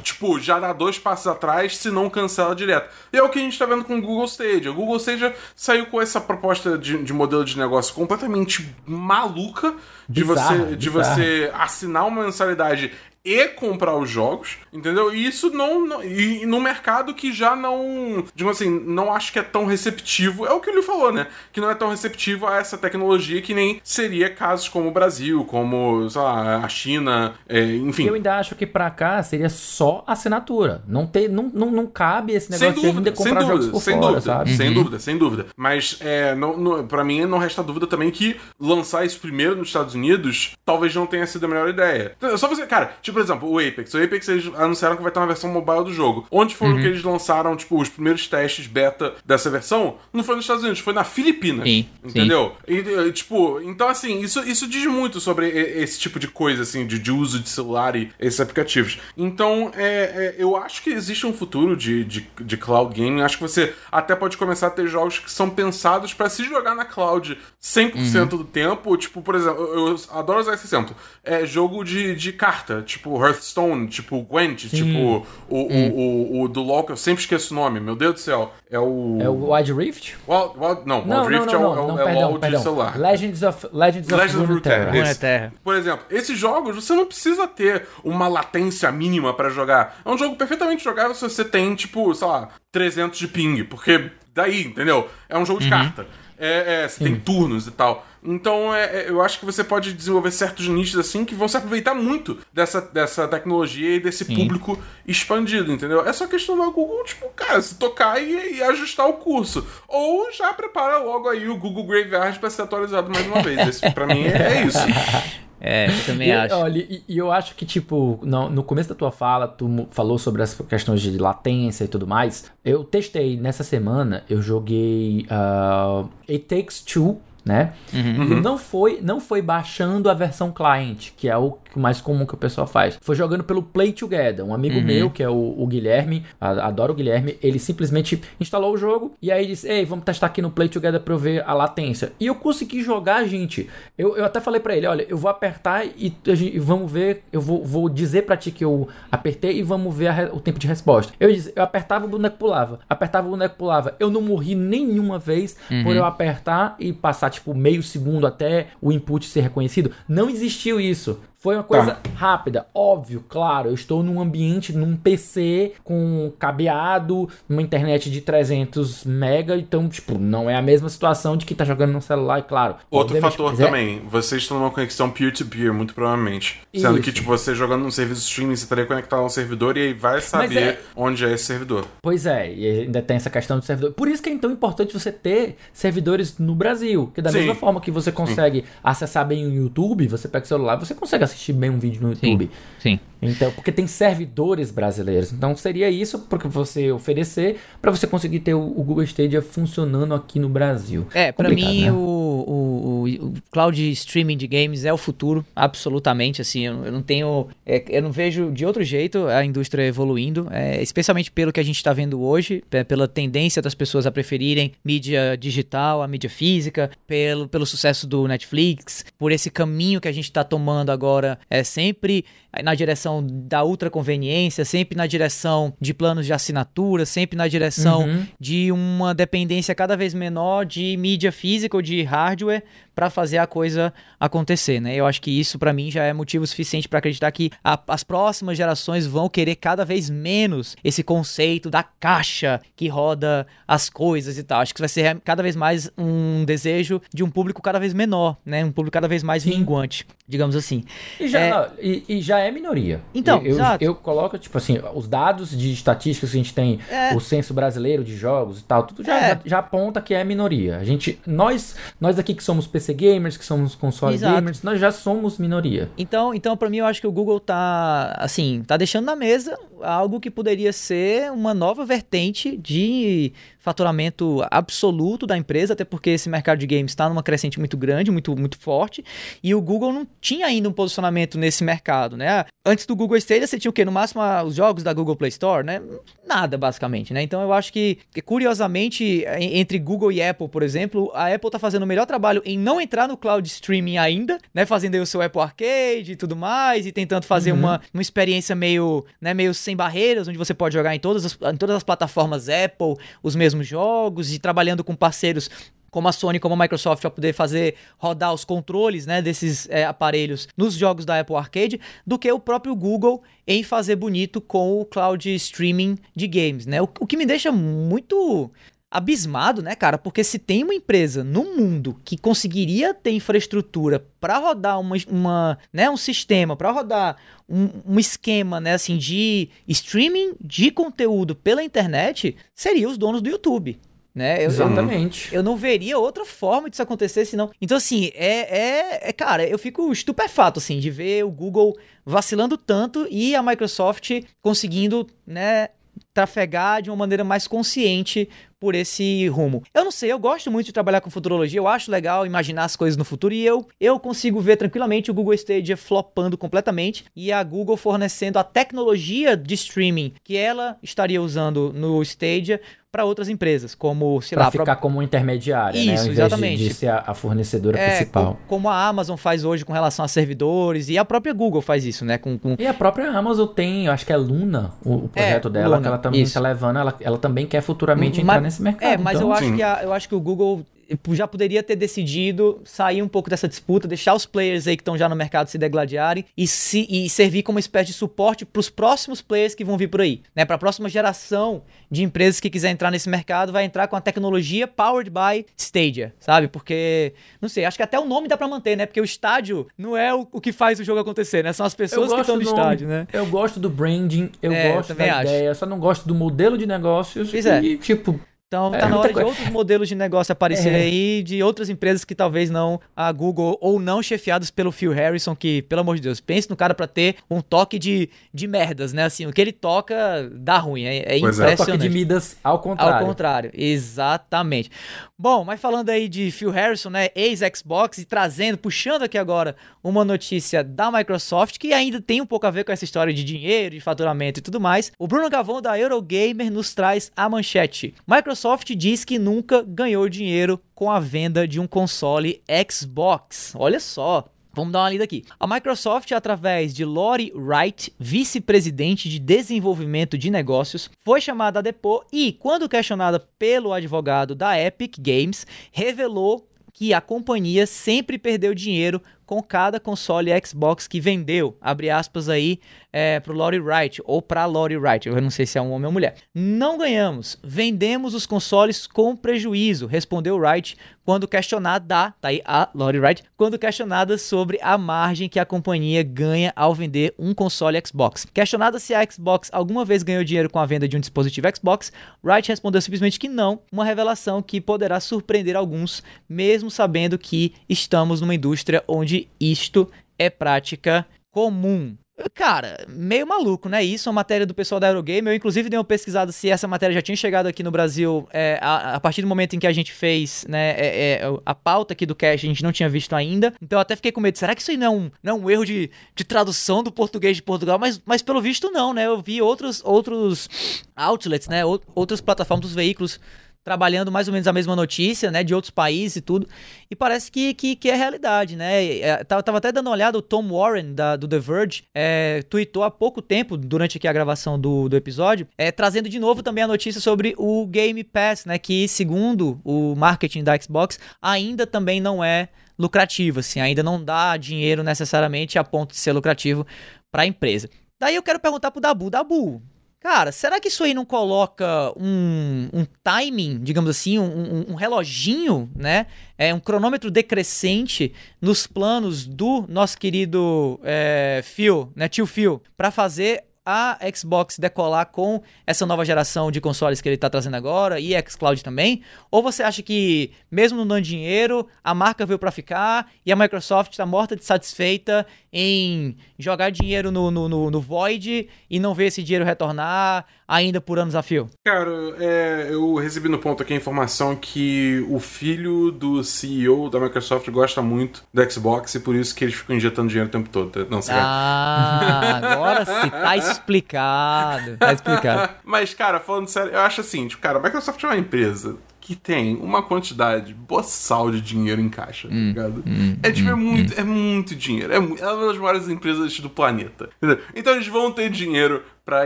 Speaker 3: Tipo, já dá dois passos atrás, se não cancela direto. E é o que a gente tá vendo com o Google Stage. O Google Stage saiu com essa proposta de, de modelo de negócio completamente maluca de, você, de você assinar uma mensalidade e comprar os jogos, entendeu? E isso não, não- e no mercado que já não, digamos assim, não acho que é tão receptivo. É o que ele falou, né? Que não é tão receptivo a essa tecnologia que nem seria casos como o Brasil, como, sei lá, a China, é, enfim.
Speaker 2: Eu ainda acho que pra cá seria só assinatura. Não, ter, não, não, não cabe esse
Speaker 3: Sem
Speaker 2: negócio de ainda
Speaker 3: dúvida, sem
Speaker 2: comprar jogos
Speaker 3: dúvida,
Speaker 2: por
Speaker 3: sem
Speaker 2: fora,
Speaker 3: dúvida,
Speaker 2: sabe?
Speaker 3: sem dúvida, sem dúvida. Mas é, não, não, pra mim não resta dúvida também que lançar isso primeiro nos Estados Unidos talvez não tenha sido a melhor ideia. Só você, cara, tipo, por exemplo, o Apex. O Apex eles anunciaram que vai ter uma versão mobile do jogo. Onde foram
Speaker 1: Uhum.
Speaker 3: que eles lançaram, tipo, os primeiros testes beta dessa versão? Não foi nos Estados Unidos, foi na Filipinas.
Speaker 1: Sim,
Speaker 3: entendeu? E, e, tipo, então assim, isso, isso diz muito sobre esse tipo de coisa, assim, de, de uso de celular e esses aplicativos. Então, é, é, eu acho que existe um futuro de, de, de cloud gaming. Acho que você até pode começar a ter jogos que são pensados pra se jogar na cloud 100% do tempo. Tipo, por exemplo, eu, eu adoro usar esse exemplo. É jogo de, de carta. Tipo, tipo Hearthstone, tipo Gwent, tipo o,
Speaker 2: Hum.
Speaker 3: o, o, o do LoL, que eu sempre esqueço o nome, meu Deus do céu. É o.
Speaker 2: É o Wild Rift?
Speaker 3: Wild, Wild, não, Wild
Speaker 2: Não, não,
Speaker 3: Rift
Speaker 2: não,
Speaker 3: é o,
Speaker 2: não,
Speaker 3: é o,
Speaker 2: não,
Speaker 3: é o
Speaker 2: perdão,
Speaker 3: LoL de
Speaker 2: perdão.
Speaker 3: celular.
Speaker 2: Legends of, Legends of
Speaker 3: Legends of
Speaker 2: Runeterra.
Speaker 3: Runeterra.
Speaker 1: Runeterra.
Speaker 3: Por exemplo, esses jogos você não precisa ter uma latência mínima pra jogar. É um jogo perfeitamente jogável se você tem, tipo, sei lá, 300 de ping, porque daí, entendeu? É um jogo de carta. É, é, você tem turnos e tal. Então, é, é, eu acho que você pode desenvolver certos nichos assim que vão se aproveitar muito dessa, dessa tecnologia e desse público expandido, entendeu? É só questão da Google, tipo, cara, se tocar e, e ajustar o curso. Ou já prepara logo aí o Google Graveyard pra ser atualizado mais uma vez. Esse, pra mim, é isso. [laughs]
Speaker 1: É, eu também
Speaker 2: E,
Speaker 1: acho.
Speaker 2: Olha, e, e eu acho que, tipo, no, no começo da tua fala, tu falou sobre as questões de latência e tudo mais. Eu testei nessa semana, eu joguei ah, It Takes Two, né? E não foi, não foi baixando a versão client, que é o mais comum que o pessoal faz. Foi jogando pelo Play Together. Um amigo meu, que é o, o Guilherme, a- adoro o Guilherme, ele simplesmente instalou o jogo e aí disse: Ei, vamos testar aqui no Play Together pra eu ver a latência. E eu consegui jogar, gente. Eu, eu até falei pra ele: Olha, eu vou apertar e, e vamos ver. Eu vou, vou dizer pra ti que eu apertei e vamos ver a o tempo de resposta. Eu, disse, eu apertava, o boneco pulava. Apertava, o boneco pulava. Eu não morri nenhuma vez por eu apertar e passar, tipo, meio segundo até o input ser reconhecido. Não existiu isso. Foi uma coisa rápida, óbvio, claro. Eu estou num ambiente, num PC com cabeado, numa internet de 300 mega, então, tipo, não é a mesma situação de que tá jogando no celular, claro.
Speaker 3: Outro fator
Speaker 2: mas é-
Speaker 3: também, vocês estão numa conexão peer-to-peer, muito provavelmente. Sendo
Speaker 2: Isso.
Speaker 3: que, tipo, você jogando num serviço streaming, você estaria conectado a um servidor e aí vai saber
Speaker 2: é-
Speaker 3: onde é esse servidor.
Speaker 2: Pois é, e ainda tem essa questão do servidor. Por isso que é então importante você ter servidores no Brasil. Que da
Speaker 3: Sim.
Speaker 2: mesma forma que você consegue acessar bem o YouTube, você pega o celular, você consegue assistir bem um vídeo no
Speaker 1: Sim.
Speaker 2: YouTube.
Speaker 1: Sim.
Speaker 2: Então, porque tem servidores brasileiros. Então seria isso porque você oferecer para você conseguir ter o, o Google Stadia funcionando aqui no Brasil.
Speaker 1: É,
Speaker 2: Complicado,
Speaker 1: mim
Speaker 2: né?
Speaker 1: o, o, o- cloud streaming de games é o futuro, absolutamente, assim, eu, eu não tenho, é, eu não vejo de outro jeito a indústria evoluindo, é, especialmente pelo que a gente tá vendo hoje, pe- pela tendência das pessoas a preferirem mídia digital, a mídia física, pelo, pelo sucesso do Netflix, por esse caminho que a gente tá tomando agora, é sempre na direção da ultra conveniência, sempre na direção de planos de assinatura, sempre na direção
Speaker 2: Uhum.
Speaker 1: de uma dependência cada vez menor de mídia física ou de hardware para fazer a coisa acontecer, né? Eu acho que isso para mim já é motivo suficiente para acreditar que a- as próximas gerações vão querer cada vez menos esse conceito da caixa que roda as coisas e tal. Acho que vai ser cada vez mais um desejo de um público cada vez menor, né? Um público cada vez mais minguante, digamos assim.
Speaker 2: E já,
Speaker 1: É.
Speaker 2: não, e, e já é minoria.
Speaker 1: Então,
Speaker 2: eu, eu, eu coloco, tipo assim, os dados de estatísticas que a gente tem,
Speaker 1: É.
Speaker 2: o censo brasileiro de jogos e tal, tudo já,
Speaker 1: É.
Speaker 2: já, já aponta que é minoria. A gente, nós, nós aqui que somos PC gamers, que somos console
Speaker 1: Exato.
Speaker 2: gamers, nós já somos minoria.
Speaker 1: Então, então para mim, eu acho que o Google tá, assim, tá deixando na mesa algo que poderia ser uma nova vertente de faturamento absoluto da empresa, até porque esse mercado de games está numa crescente muito grande, muito, muito forte, e o Google não tinha ainda um posicionamento nesse mercado, né? Antes do Google Stadia, você tinha o quê? No máximo, ah, os jogos da Google Play Store, né? Nada, basicamente, né? Então, eu acho que, curiosamente, en- entre Google e Apple, por exemplo, a Apple tá fazendo o melhor trabalho em não entrar no cloud streaming ainda, né? Fazendo aí o seu Apple Arcade e tudo mais, e tentando fazer uma, uma experiência meio, né, meio sem barreiras, onde você pode jogar em todas as, em todas as plataformas Apple, os mesmos jogos, e trabalhando com parceiros como a Sony, como a Microsoft, para poder fazer rodar os controles né, desses é, aparelhos nos jogos da Apple Arcade, do que o próprio Google em fazer bonito com o cloud streaming de games, né? O, o que me deixa muito abismado, né, cara? Porque se tem uma empresa no mundo que conseguiria ter infraestrutura para rodar uma, uma, né, um sistema, para rodar um, um esquema, né, assim, de streaming de conteúdo pela internet, seria os donos do YouTube. Né? Eu,
Speaker 2: Exatamente.
Speaker 1: eu não veria outra forma disso acontecer senão. Então, assim, é, é, é, Cara, eu fico estupefato, assim, de ver o Google vacilando tanto e a Microsoft conseguindo, né? Trafegar de uma maneira mais consciente por esse rumo. Eu não sei, eu gosto muito de trabalhar com futurologia, eu acho legal imaginar as coisas no futuro e eu, eu consigo ver tranquilamente o Google Stadia flopando completamente e a Google fornecendo a tecnologia de streaming que ela estaria usando no Stadia para outras empresas, como, sei
Speaker 2: pra
Speaker 1: lá,
Speaker 2: ficar
Speaker 1: pra-
Speaker 2: como intermediária, né?
Speaker 1: Isso,
Speaker 2: Ao invés de-
Speaker 1: exatamente.
Speaker 2: De, ser a, a fornecedora
Speaker 1: é,
Speaker 2: principal.
Speaker 1: co- como a Amazon faz hoje com relação a servidores e a própria Google faz isso, né? Com, com
Speaker 2: E a própria Amazon tem, eu acho que é Luna, o, o projeto
Speaker 1: É,
Speaker 2: dela,
Speaker 1: Luna,
Speaker 2: que ela também
Speaker 1: isso.
Speaker 2: tá levando, ela, ela também quer futuramente
Speaker 1: Ma-
Speaker 2: entrar nesse mercado.
Speaker 1: É, mas
Speaker 2: então,
Speaker 1: eu, acho
Speaker 3: sim.
Speaker 1: que a- eu acho que o Google já poderia ter decidido sair um pouco dessa disputa, deixar os players aí que estão já no mercado se degladiarem e, se, e servir como uma espécie de suporte para os próximos players que vão vir por aí. Né? Para a próxima geração de empresas que quiser entrar nesse mercado, vai entrar com a tecnologia powered by Stadia, sabe? Porque, não sei, acho que até o nome dá para manter, né? Porque o estádio não é o, o que faz o jogo acontecer, né? São as
Speaker 2: eu
Speaker 1: pessoas que estão no estádio, né?
Speaker 2: Eu gosto do branding, eu
Speaker 1: É, eu
Speaker 2: gosto da
Speaker 1: também acho.
Speaker 2: ideia, só não gosto do modelo de negócios.
Speaker 1: Pois é.
Speaker 2: E, tipo,
Speaker 1: Então
Speaker 2: É,
Speaker 1: tá na hora de outros modelos de negócio aparecerem
Speaker 2: É.
Speaker 1: aí, de outras empresas que talvez não a Google, ou não chefiados pelo Phil Harrison, que, pelo amor de Deus, pense no cara pra ter um toque de, de merdas, né? Assim, o que ele toca dá ruim, é, é
Speaker 3: Pois é.
Speaker 2: é o toque
Speaker 1: impressionante.
Speaker 2: de Midas ao
Speaker 1: Ao
Speaker 2: contrário.
Speaker 1: contrário, exatamente. Bom, mas falando aí de Phil Harrison, né, ex-Xbox, e trazendo, puxando aqui agora uma notícia da Microsoft, que ainda tem um pouco a ver com essa história de dinheiro, de faturamento e tudo mais, o Bruno Gavão da Eurogamer nos traz a manchete. Microsoft diz que nunca ganhou dinheiro com a venda de um console Xbox. Olha só, Vamos dar uma lida aqui. A Microsoft, através de Lori Wright, vice-presidente de desenvolvimento de negócios, foi chamada a depor e, quando questionada pelo advogado da Epic Games, revelou que a companhia sempre perdeu dinheiro com cada console Xbox que vendeu. Abre aspas aí é, pro Lori Wright, ou pra Lori Wright, eu não sei se é um homem ou mulher. Não ganhamos, vendemos os consoles com prejuízo, respondeu Wright quando questionada, tá aí a Lori Wright, quando questionada sobre a margem que a companhia ganha ao vender um console Xbox. Questionada se a Xbox alguma vez ganhou dinheiro com a venda de um dispositivo Xbox, Wright respondeu simplesmente que não, uma revelação que poderá surpreender alguns, mesmo sabendo que estamos numa indústria onde isto é prática comum. Cara, meio maluco, né? Isso é uma matéria do pessoal da Eurogame. Eu, inclusive, dei uma pesquisada se essa matéria já tinha chegado aqui no Brasil é, a, a partir do momento em que a gente fez né, é, é, a pauta aqui do cast, a gente não tinha visto ainda. Então eu até fiquei com medo. Será que isso aí não é um, não é um erro de, de tradução do português de Portugal? Mas, mas pelo visto, não, né? Eu vi outros, outros outlets, né? Out- Outras plataformas dos veículos trabalhando mais ou menos a mesma notícia, né, de outros países e tudo, e parece que, que, que é realidade, né, é, tava, tava até dando uma olhada, o Tom Warren, da, do The Verge, é, tweetou há pouco tempo, durante aqui a gravação do, do episódio, é, trazendo de novo também a notícia sobre o Game Pass, né, que segundo o marketing da Xbox, ainda também não é lucrativo, assim, ainda não dá dinheiro necessariamente a ponto de ser lucrativo para a empresa. Daí eu quero perguntar pro Dabu, Dabu, Cara, será que isso aí não coloca um, um timing, digamos assim, um, um- um reloginho, né? É um cronômetro decrescente nos planos do nosso querido é, Phil, né? Tio Phil, para fazer a Xbox decolar com essa nova geração de consoles que ele tá trazendo agora e xCloud também? Ou você acha que, mesmo não dando dinheiro, a marca veio para ficar e a Microsoft tá morta de satisfeita em jogar dinheiro no, no, no, no Void e não ver esse dinheiro retornar ainda por anos a fio?
Speaker 3: Cara, é, eu recebi no ponto aqui a informação que o filho do CEO da Microsoft gosta muito do Xbox e por isso que eles ficam injetando dinheiro o tempo todo. Não, sei
Speaker 1: Ah, agora sim, tá [laughs] explicado. Tá explicado.
Speaker 3: Mas, cara, falando sério, eu acho assim, tipo, cara, a Microsoft é uma empresa que tem uma quantidade boçal de dinheiro em caixa, tá ligado? é tipo, é muito, é muito dinheiro. É, é uma das maiores empresas do planeta. entendeu? Então eles vão ter dinheiro pra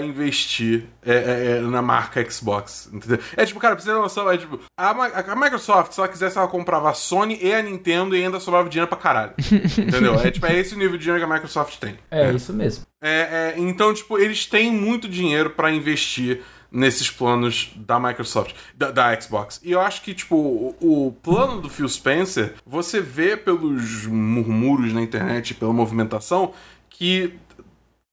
Speaker 3: investir é, é, é, na marca Xbox, entendeu? É tipo, cara, pra você ter noção, é tipo, a, a Microsoft, se ela quisesse, ela comprava a Sony e a Nintendo e ainda sobrava dinheiro pra caralho. [laughs] entendeu? É tipo, é esse o nível de dinheiro que a Microsoft tem.
Speaker 2: É, isso mesmo.
Speaker 3: É, é, então, tipo, eles têm muito dinheiro pra investir nesses planos da Microsoft, da, da Xbox. E eu acho que, tipo, o, o plano do Phil Spencer, você vê pelos murmúrios na internet, pela movimentação, que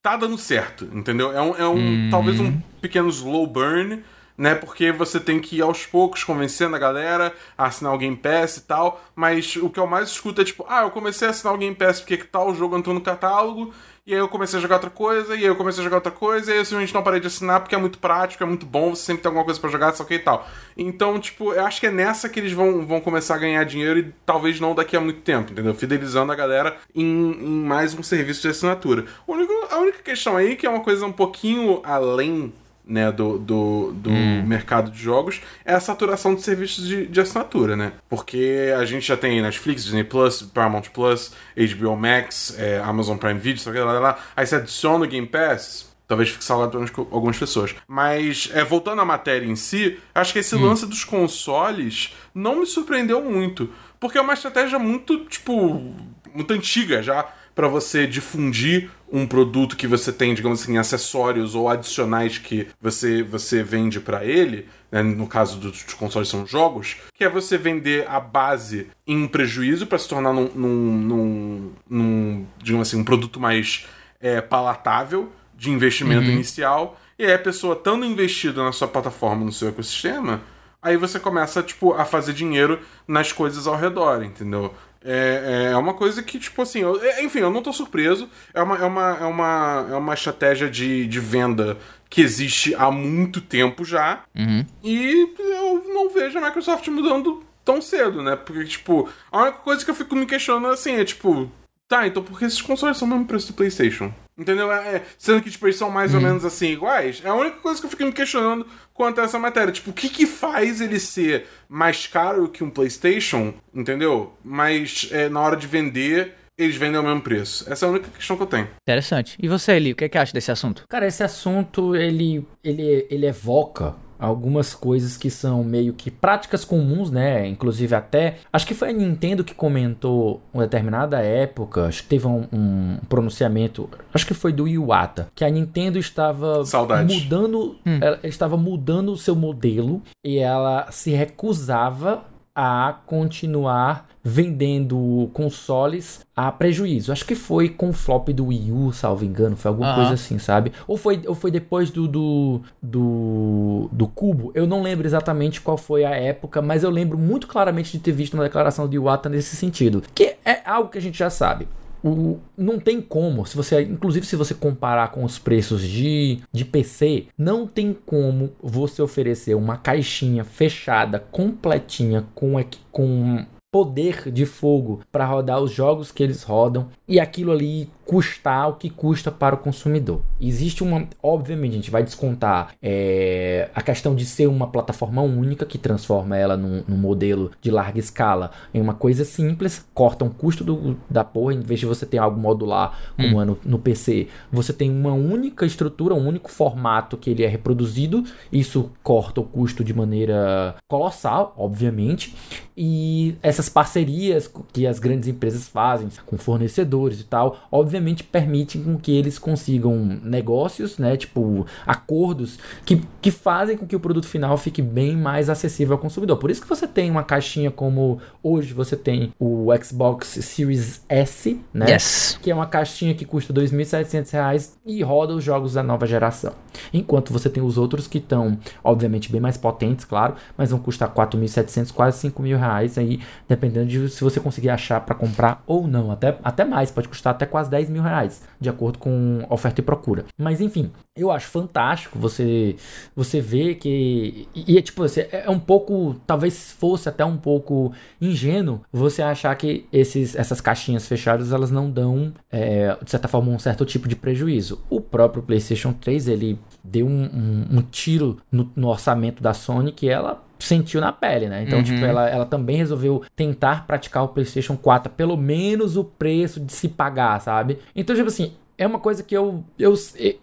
Speaker 3: tá dando certo, entendeu? É um, é um talvez um pequeno slow burn, né? Porque você tem que ir aos poucos convencendo a galera a assinar o Game Pass e tal. Mas o que eu mais escuto é tipo, ah, eu comecei a assinar o Game Pass porque tal jogo entrou no catálogo. E aí eu comecei a jogar outra coisa, e aí eu comecei a jogar outra coisa, e aí eu simplesmente não parei de assinar porque é muito prático, é muito bom, você sempre tem alguma coisa para jogar, só que e tal. Então, tipo, eu acho que é nessa que eles vão, vão começar a ganhar dinheiro e talvez não daqui a muito tempo, entendeu? Fidelizando a galera em, em mais um serviço de assinatura. A única, a única questão aí, que é uma coisa um pouquinho além né, do, do, do hum. mercado de jogos é a saturação de serviços de, de, assinatura, né? Porque a gente já tem Netflix, Disney Plus, Paramount Plus, HBO Max, é, Amazon Prime Video, lá, lá, lá. aí você adiciona o Game Pass, talvez fique salgado para algumas pessoas. Mas, é, voltando à matéria em si, acho que esse hum. lance dos consoles não me surpreendeu muito. Porque é uma estratégia muito, tipo, muito antiga já para você difundir um produto que você tem, digamos assim, acessórios ou adicionais que você, você vende para ele, né, no caso dos, consoles são jogos, que é você vender a base em prejuízo para se tornar num, num, num, num, digamos assim, um produto mais é, palatável de investimento uhum. inicial, e aí a pessoa estando investida na sua plataforma, no seu ecossistema, aí você começa, tipo, a fazer dinheiro nas coisas ao redor, entendeu? É, é uma coisa que, tipo assim, eu, é, enfim, eu não tô surpreso. É uma, é uma, é uma, é uma estratégia de, de venda que existe há muito tempo já.
Speaker 1: Uhum.
Speaker 3: E eu não vejo a Microsoft mudando tão cedo, né? Porque, tipo, a única coisa que eu fico me questionando assim é, tipo, tá, então por que esses consoles são o mesmo preço do PlayStation? Entendeu? É, é, sendo que tipo, eles são mais ou uhum. menos assim iguais. É a única coisa que eu fico me questionando quanto a essa matéria. Tipo, o que que faz ele ser mais caro que um PlayStation? Entendeu? Mas é, na hora de vender, eles vendem ao mesmo preço. Essa é a única questão que eu tenho.
Speaker 1: Interessante. E você, Eli, o que, é que acha desse assunto?
Speaker 2: Cara, esse assunto, ele, ele, ele evoca algumas coisas que são meio que práticas comuns, né? Inclusive até acho que foi a Nintendo que comentou uma determinada época, acho que teve um, um pronunciamento, acho que foi do Iwata, que a Nintendo estava
Speaker 3: Saudade.
Speaker 2: mudando, hum. ela estava mudando o seu modelo e ela se recusava a continuar vendendo consoles a prejuízo. Acho que foi com o flop do Wii U, salvo engano, foi alguma coisa assim, sabe? Ou foi, ou foi depois do, do, do, do Cubo, eu não lembro exatamente qual foi a época, mas eu lembro muito claramente de ter visto uma declaração de Iwata nesse sentido, que é algo que a gente já sabe. O, não tem como, se você, inclusive se você comparar com os preços de, de PC, não tem como você oferecer uma caixinha fechada, completinha, com, com poder de fogo para rodar os jogos que eles rodam. E aquilo ali custar o que custa para o consumidor. Existe uma, obviamente, a gente vai descontar é, a questão de ser uma plataforma única que transforma ela num, num, modelo de larga escala em uma coisa simples, corta um custo do, da porra, em vez de você ter algo modular como hum. é no, no, PC, você tem uma única estrutura, um único formato que ele é reproduzido, isso corta o custo de maneira colossal, obviamente, e essas parcerias que as grandes empresas fazem com fornecedores e tal, obviamente obviamente permitem com que eles consigam negócios, né, tipo acordos que, que fazem com que o produto final fique bem mais acessível ao consumidor. Por isso que você tem uma caixinha como hoje você tem o Xbox Series S, né,
Speaker 1: yes.
Speaker 2: que é uma caixinha que custa R$ 2.700 e roda os jogos da nova geração. Enquanto você tem os outros que estão, obviamente, bem mais potentes, claro, mas vão custar 4.700, quase 5 mil reais aí, dependendo de se você conseguir achar para comprar ou não. Até, até mais, pode custar até quase 10 mil reais, de acordo com oferta e procura. Mas enfim, eu acho fantástico você você ver que e é tipo assim, é um pouco talvez fosse até um pouco ingênuo você achar que esses essas caixinhas fechadas elas não dão é, de certa forma um certo tipo de prejuízo o próprio PlayStation 3 ele deu um, um, um tiro no, no orçamento da Sony que ela sentiu na pele, né? Então, tipo, uhum. tipo, ela, ela também resolveu tentar praticar o PlayStation 4, pelo menos o preço de se pagar, sabe? Então, tipo assim, é uma coisa que eu, eu.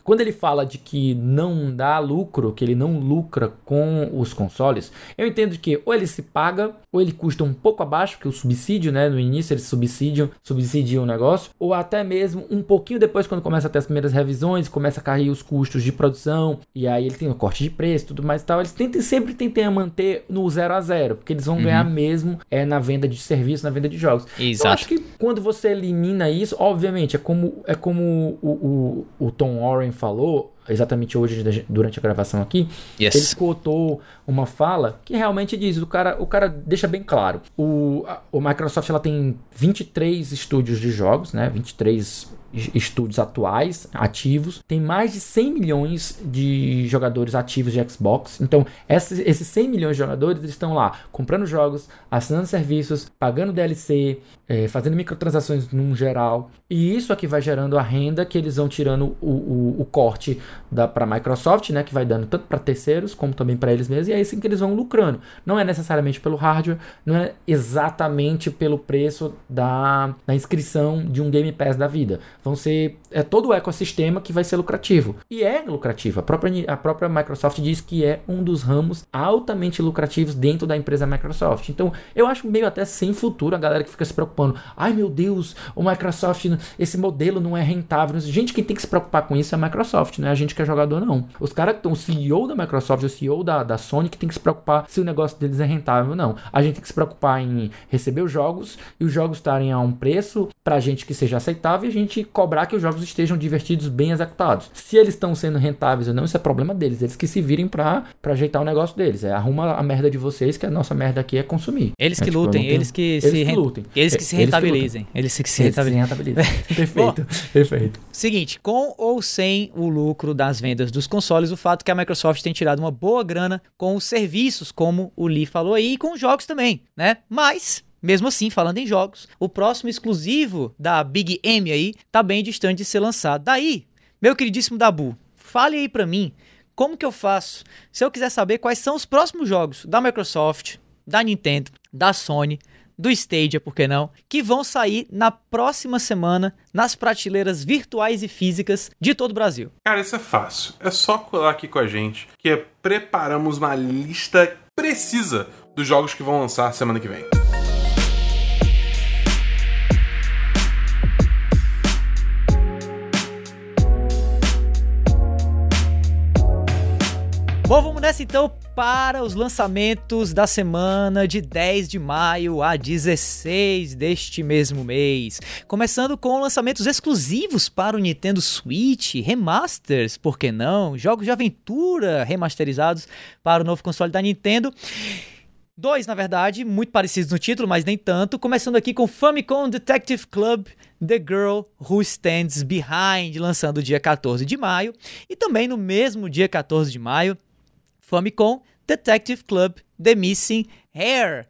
Speaker 2: Quando ele fala de que não dá lucro, que ele não lucra com os consoles, eu entendo que ou ele se paga, ou ele custa um pouco abaixo, porque o subsídio, né? No início eles subsidiam, subsidiam o negócio, ou até mesmo um pouquinho depois, quando começa a ter as primeiras revisões, começa a cair os custos de produção, e aí ele tem o corte de preço tudo mais e tal. Eles tentem, sempre tentem manter no zero a zero, porque eles vão uhum. ganhar mesmo é, na venda de serviço, na venda de jogos.
Speaker 1: Exato.
Speaker 2: Eu acho que quando você elimina isso, obviamente, é como. É como o, o, o Tom Warren falou, exatamente hoje, durante a gravação aqui,
Speaker 1: Yes.
Speaker 2: ele cotou uma fala que realmente diz, o cara, o cara deixa bem claro. O, a- o Microsoft ela tem 23 estúdios de jogos, né? 23 es- estúdios atuais, ativos. Tem mais de 100 milhões de jogadores ativos de Xbox. Então, esses, esses 100 milhões de jogadores estão lá comprando jogos, assinando serviços, pagando DLC, eh, fazendo microtransações num geral. E isso aqui vai gerando a renda que eles vão tirando o, o, o corte para Microsoft, né, que vai dando tanto para terceiros como também para eles mesmos, e é assim que eles vão lucrando. Não é necessariamente pelo hardware, não é exatamente pelo preço da, da inscrição de um Game Pass da vida. Vão ser é todo o ecossistema que vai ser lucrativo. E é lucrativo. A própria, a própria Microsoft diz que é um dos ramos altamente lucrativos dentro da empresa Microsoft. Então, eu acho meio até sem futuro a galera que fica se preocupando. Ai meu Deus, o Microsoft, esse modelo não é rentável. Gente, quem tem que se preocupar com isso é a Microsoft, não é a gente que é jogador, não. Os caras o CEO da Microsoft, o CEO da, da Sony, que tem que se preocupar se o negócio deles é rentável ou não. A gente tem que se preocupar em receber os jogos e os jogos estarem a um preço pra gente que seja aceitável e a gente cobrar que os jogos estejam divertidos, bem executados. Se eles estão sendo rentáveis ou não, isso é problema deles. Eles que se virem pra, pra ajeitar o negócio deles. É, arruma a merda de vocês, que a nossa merda aqui é consumir.
Speaker 1: Eles
Speaker 2: É,
Speaker 1: que
Speaker 2: tipo, eu
Speaker 1: lutem,
Speaker 2: tenho-
Speaker 1: eles que
Speaker 2: eles
Speaker 1: se
Speaker 2: que lutem.
Speaker 1: Eles que se
Speaker 2: É,
Speaker 1: rentabilizem. Eles que se rentabilizem. [laughs]
Speaker 2: Perfeito, perfeito.
Speaker 1: Seguinte, com ou sem o lucro das vendas dos consoles, o fato é que a Microsoft tem tirado uma boa grana com os serviços, como o Lee falou aí, e com os jogos também, né? Mas, mesmo assim, falando em jogos, o próximo exclusivo da Big M aí tá bem distante de ser lançado. Daí, meu queridíssimo Dabu, fale aí pra mim, como que eu faço se eu quiser saber quais são os próximos jogos da Microsoft, da Nintendo, da Sony, do Stadia, por que não, que vão sair na próxima semana nas prateleiras virtuais e físicas de todo o Brasil.
Speaker 3: Cara, isso é fácil. É só colar aqui com a gente que é- preparamos uma lista precisa dos jogos que vão lançar semana que vem.
Speaker 1: Bom, vamos nessa então para os lançamentos da semana de 10 de maio a 16 deste mesmo mês. Começando com lançamentos exclusivos para o Nintendo Switch, remasters, por que não? Jogos de aventura remasterizados para o novo console da Nintendo. Dois, na verdade, muito parecidos no título, mas nem tanto. Começando aqui com Famicom Detective Club The Girl Who Stands Behind, lançando dia 14 de maio. E também no mesmo dia 14 de maio, Famicom Detective Club The Missing Hair.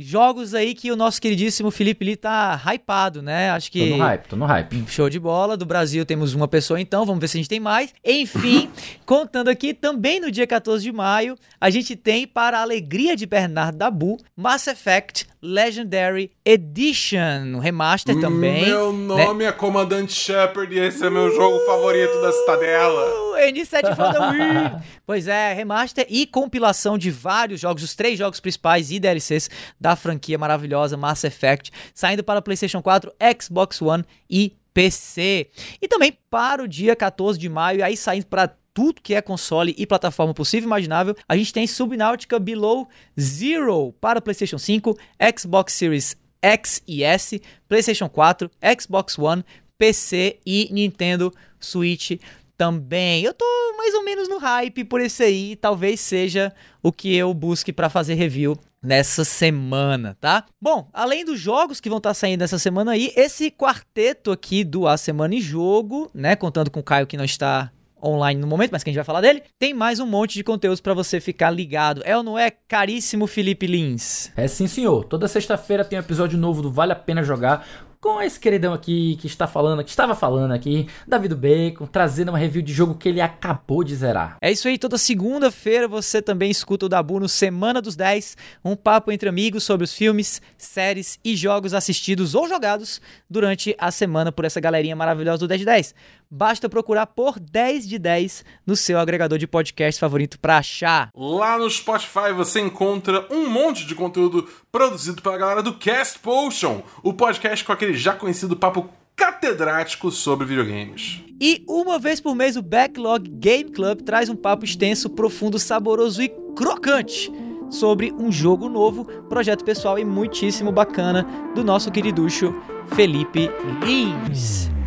Speaker 1: Jogos aí que o nosso queridíssimo Felipe Lee tá hypado, né? Acho
Speaker 2: Tô
Speaker 1: que.
Speaker 2: no hype, tô no hype.
Speaker 1: Show de bola. Do Brasil temos uma pessoa então, vamos ver se a gente tem mais. Enfim, [laughs] contando aqui, também no dia 14 de maio, a gente tem, para a alegria de Bernardo Dabu, Mass Effect Legendary Edition. Um remaster também.
Speaker 3: Meu
Speaker 1: né?
Speaker 3: nome é Comandante Shepard e esse é meu jogo favorito da Citadela.
Speaker 1: Uh, N7 for the win! Pois é, remaster e compilação de vários jogos, os três jogos principais e DLCs da franquia maravilhosa Mass Effect, saindo para PlayStation 4, Xbox One e PC. E também para o dia 14 de maio, aí saindo para tudo que é console e plataforma possível e imaginável, a gente tem Subnautica Below Zero para PlayStation 5, Xbox Series X e S, PlayStation 4, Xbox One, PC e Nintendo Switch também. Eu tô mais ou menos no hype por esse aí, talvez seja o que eu busque para fazer review nessa semana, tá? Bom, além dos jogos que vão estar saindo essa semana aí, esse quarteto aqui do A Semana em Jogo, né, contando com o Caio que não está online no momento, mas que a gente vai falar dele, tem mais um monte de conteúdos para você ficar ligado. É ou não é, caríssimo Felipe Lins?
Speaker 2: É sim, senhor. Toda sexta-feira tem um episódio novo do Vale a Pena Jogar com esse queridão aqui que está falando, que estava falando aqui, David Bacon, trazendo uma review de jogo que ele acabou de zerar.
Speaker 1: É isso aí, toda segunda-feira você também escuta o Dabu no Semana dos 10, um papo entre amigos sobre os filmes, séries e jogos assistidos ou jogados durante a semana por essa galerinha maravilhosa do 10 de 10. Basta procurar por 10 de 10 no seu agregador de podcast favorito para achar.
Speaker 3: Lá no Spotify você encontra um monte de conteúdo produzido pela galera do Cast Potion, o podcast com aquele já conhecido papo catedrático sobre videogames.
Speaker 1: E uma vez por mês o Backlog Game Club traz um papo extenso, profundo, saboroso e crocante sobre um jogo novo, projeto pessoal e muitíssimo bacana do nosso queriducho Felipe Lins.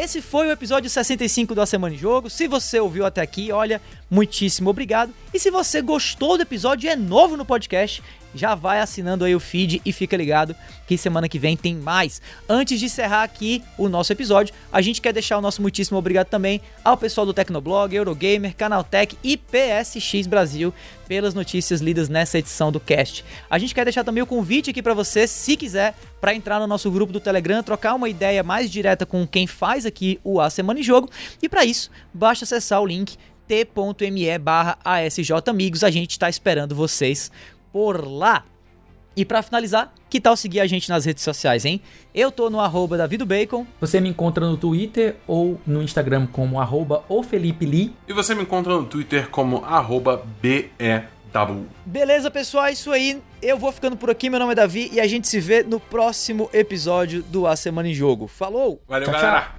Speaker 1: Esse foi o episódio 65 do A Semana em Jogo. Se você ouviu até aqui, olha, muitíssimo obrigado. E se você gostou do episódio e é novo no podcast, já vai assinando aí o feed e fica ligado que semana que vem tem mais. Antes de encerrar aqui o nosso episódio, a gente quer deixar o nosso muitíssimo obrigado também ao pessoal do Tecnoblog, Eurogamer, Canaltech e PSX Brasil pelas notícias lidas nessa edição do cast. A gente quer deixar também o convite aqui para você, se quiser, para entrar no nosso grupo do Telegram, trocar uma ideia mais direta com quem faz aqui o A Semana em Jogo. E para isso, basta acessar o link t.me barra Amigos. A gente está esperando vocês por lá. E para finalizar, que tal seguir a gente nas redes sociais, hein? Eu tô no arroba Bacon.
Speaker 2: Você me encontra no Twitter ou no Instagram como arroba Lee.
Speaker 3: E você me encontra no Twitter como arroba BEW.
Speaker 1: Beleza, pessoal, é isso aí. Eu vou ficando por aqui, meu nome é Davi e a gente se vê no próximo episódio do A Semana em Jogo. Falou!
Speaker 3: Valeu, tchau, galera! Tchau.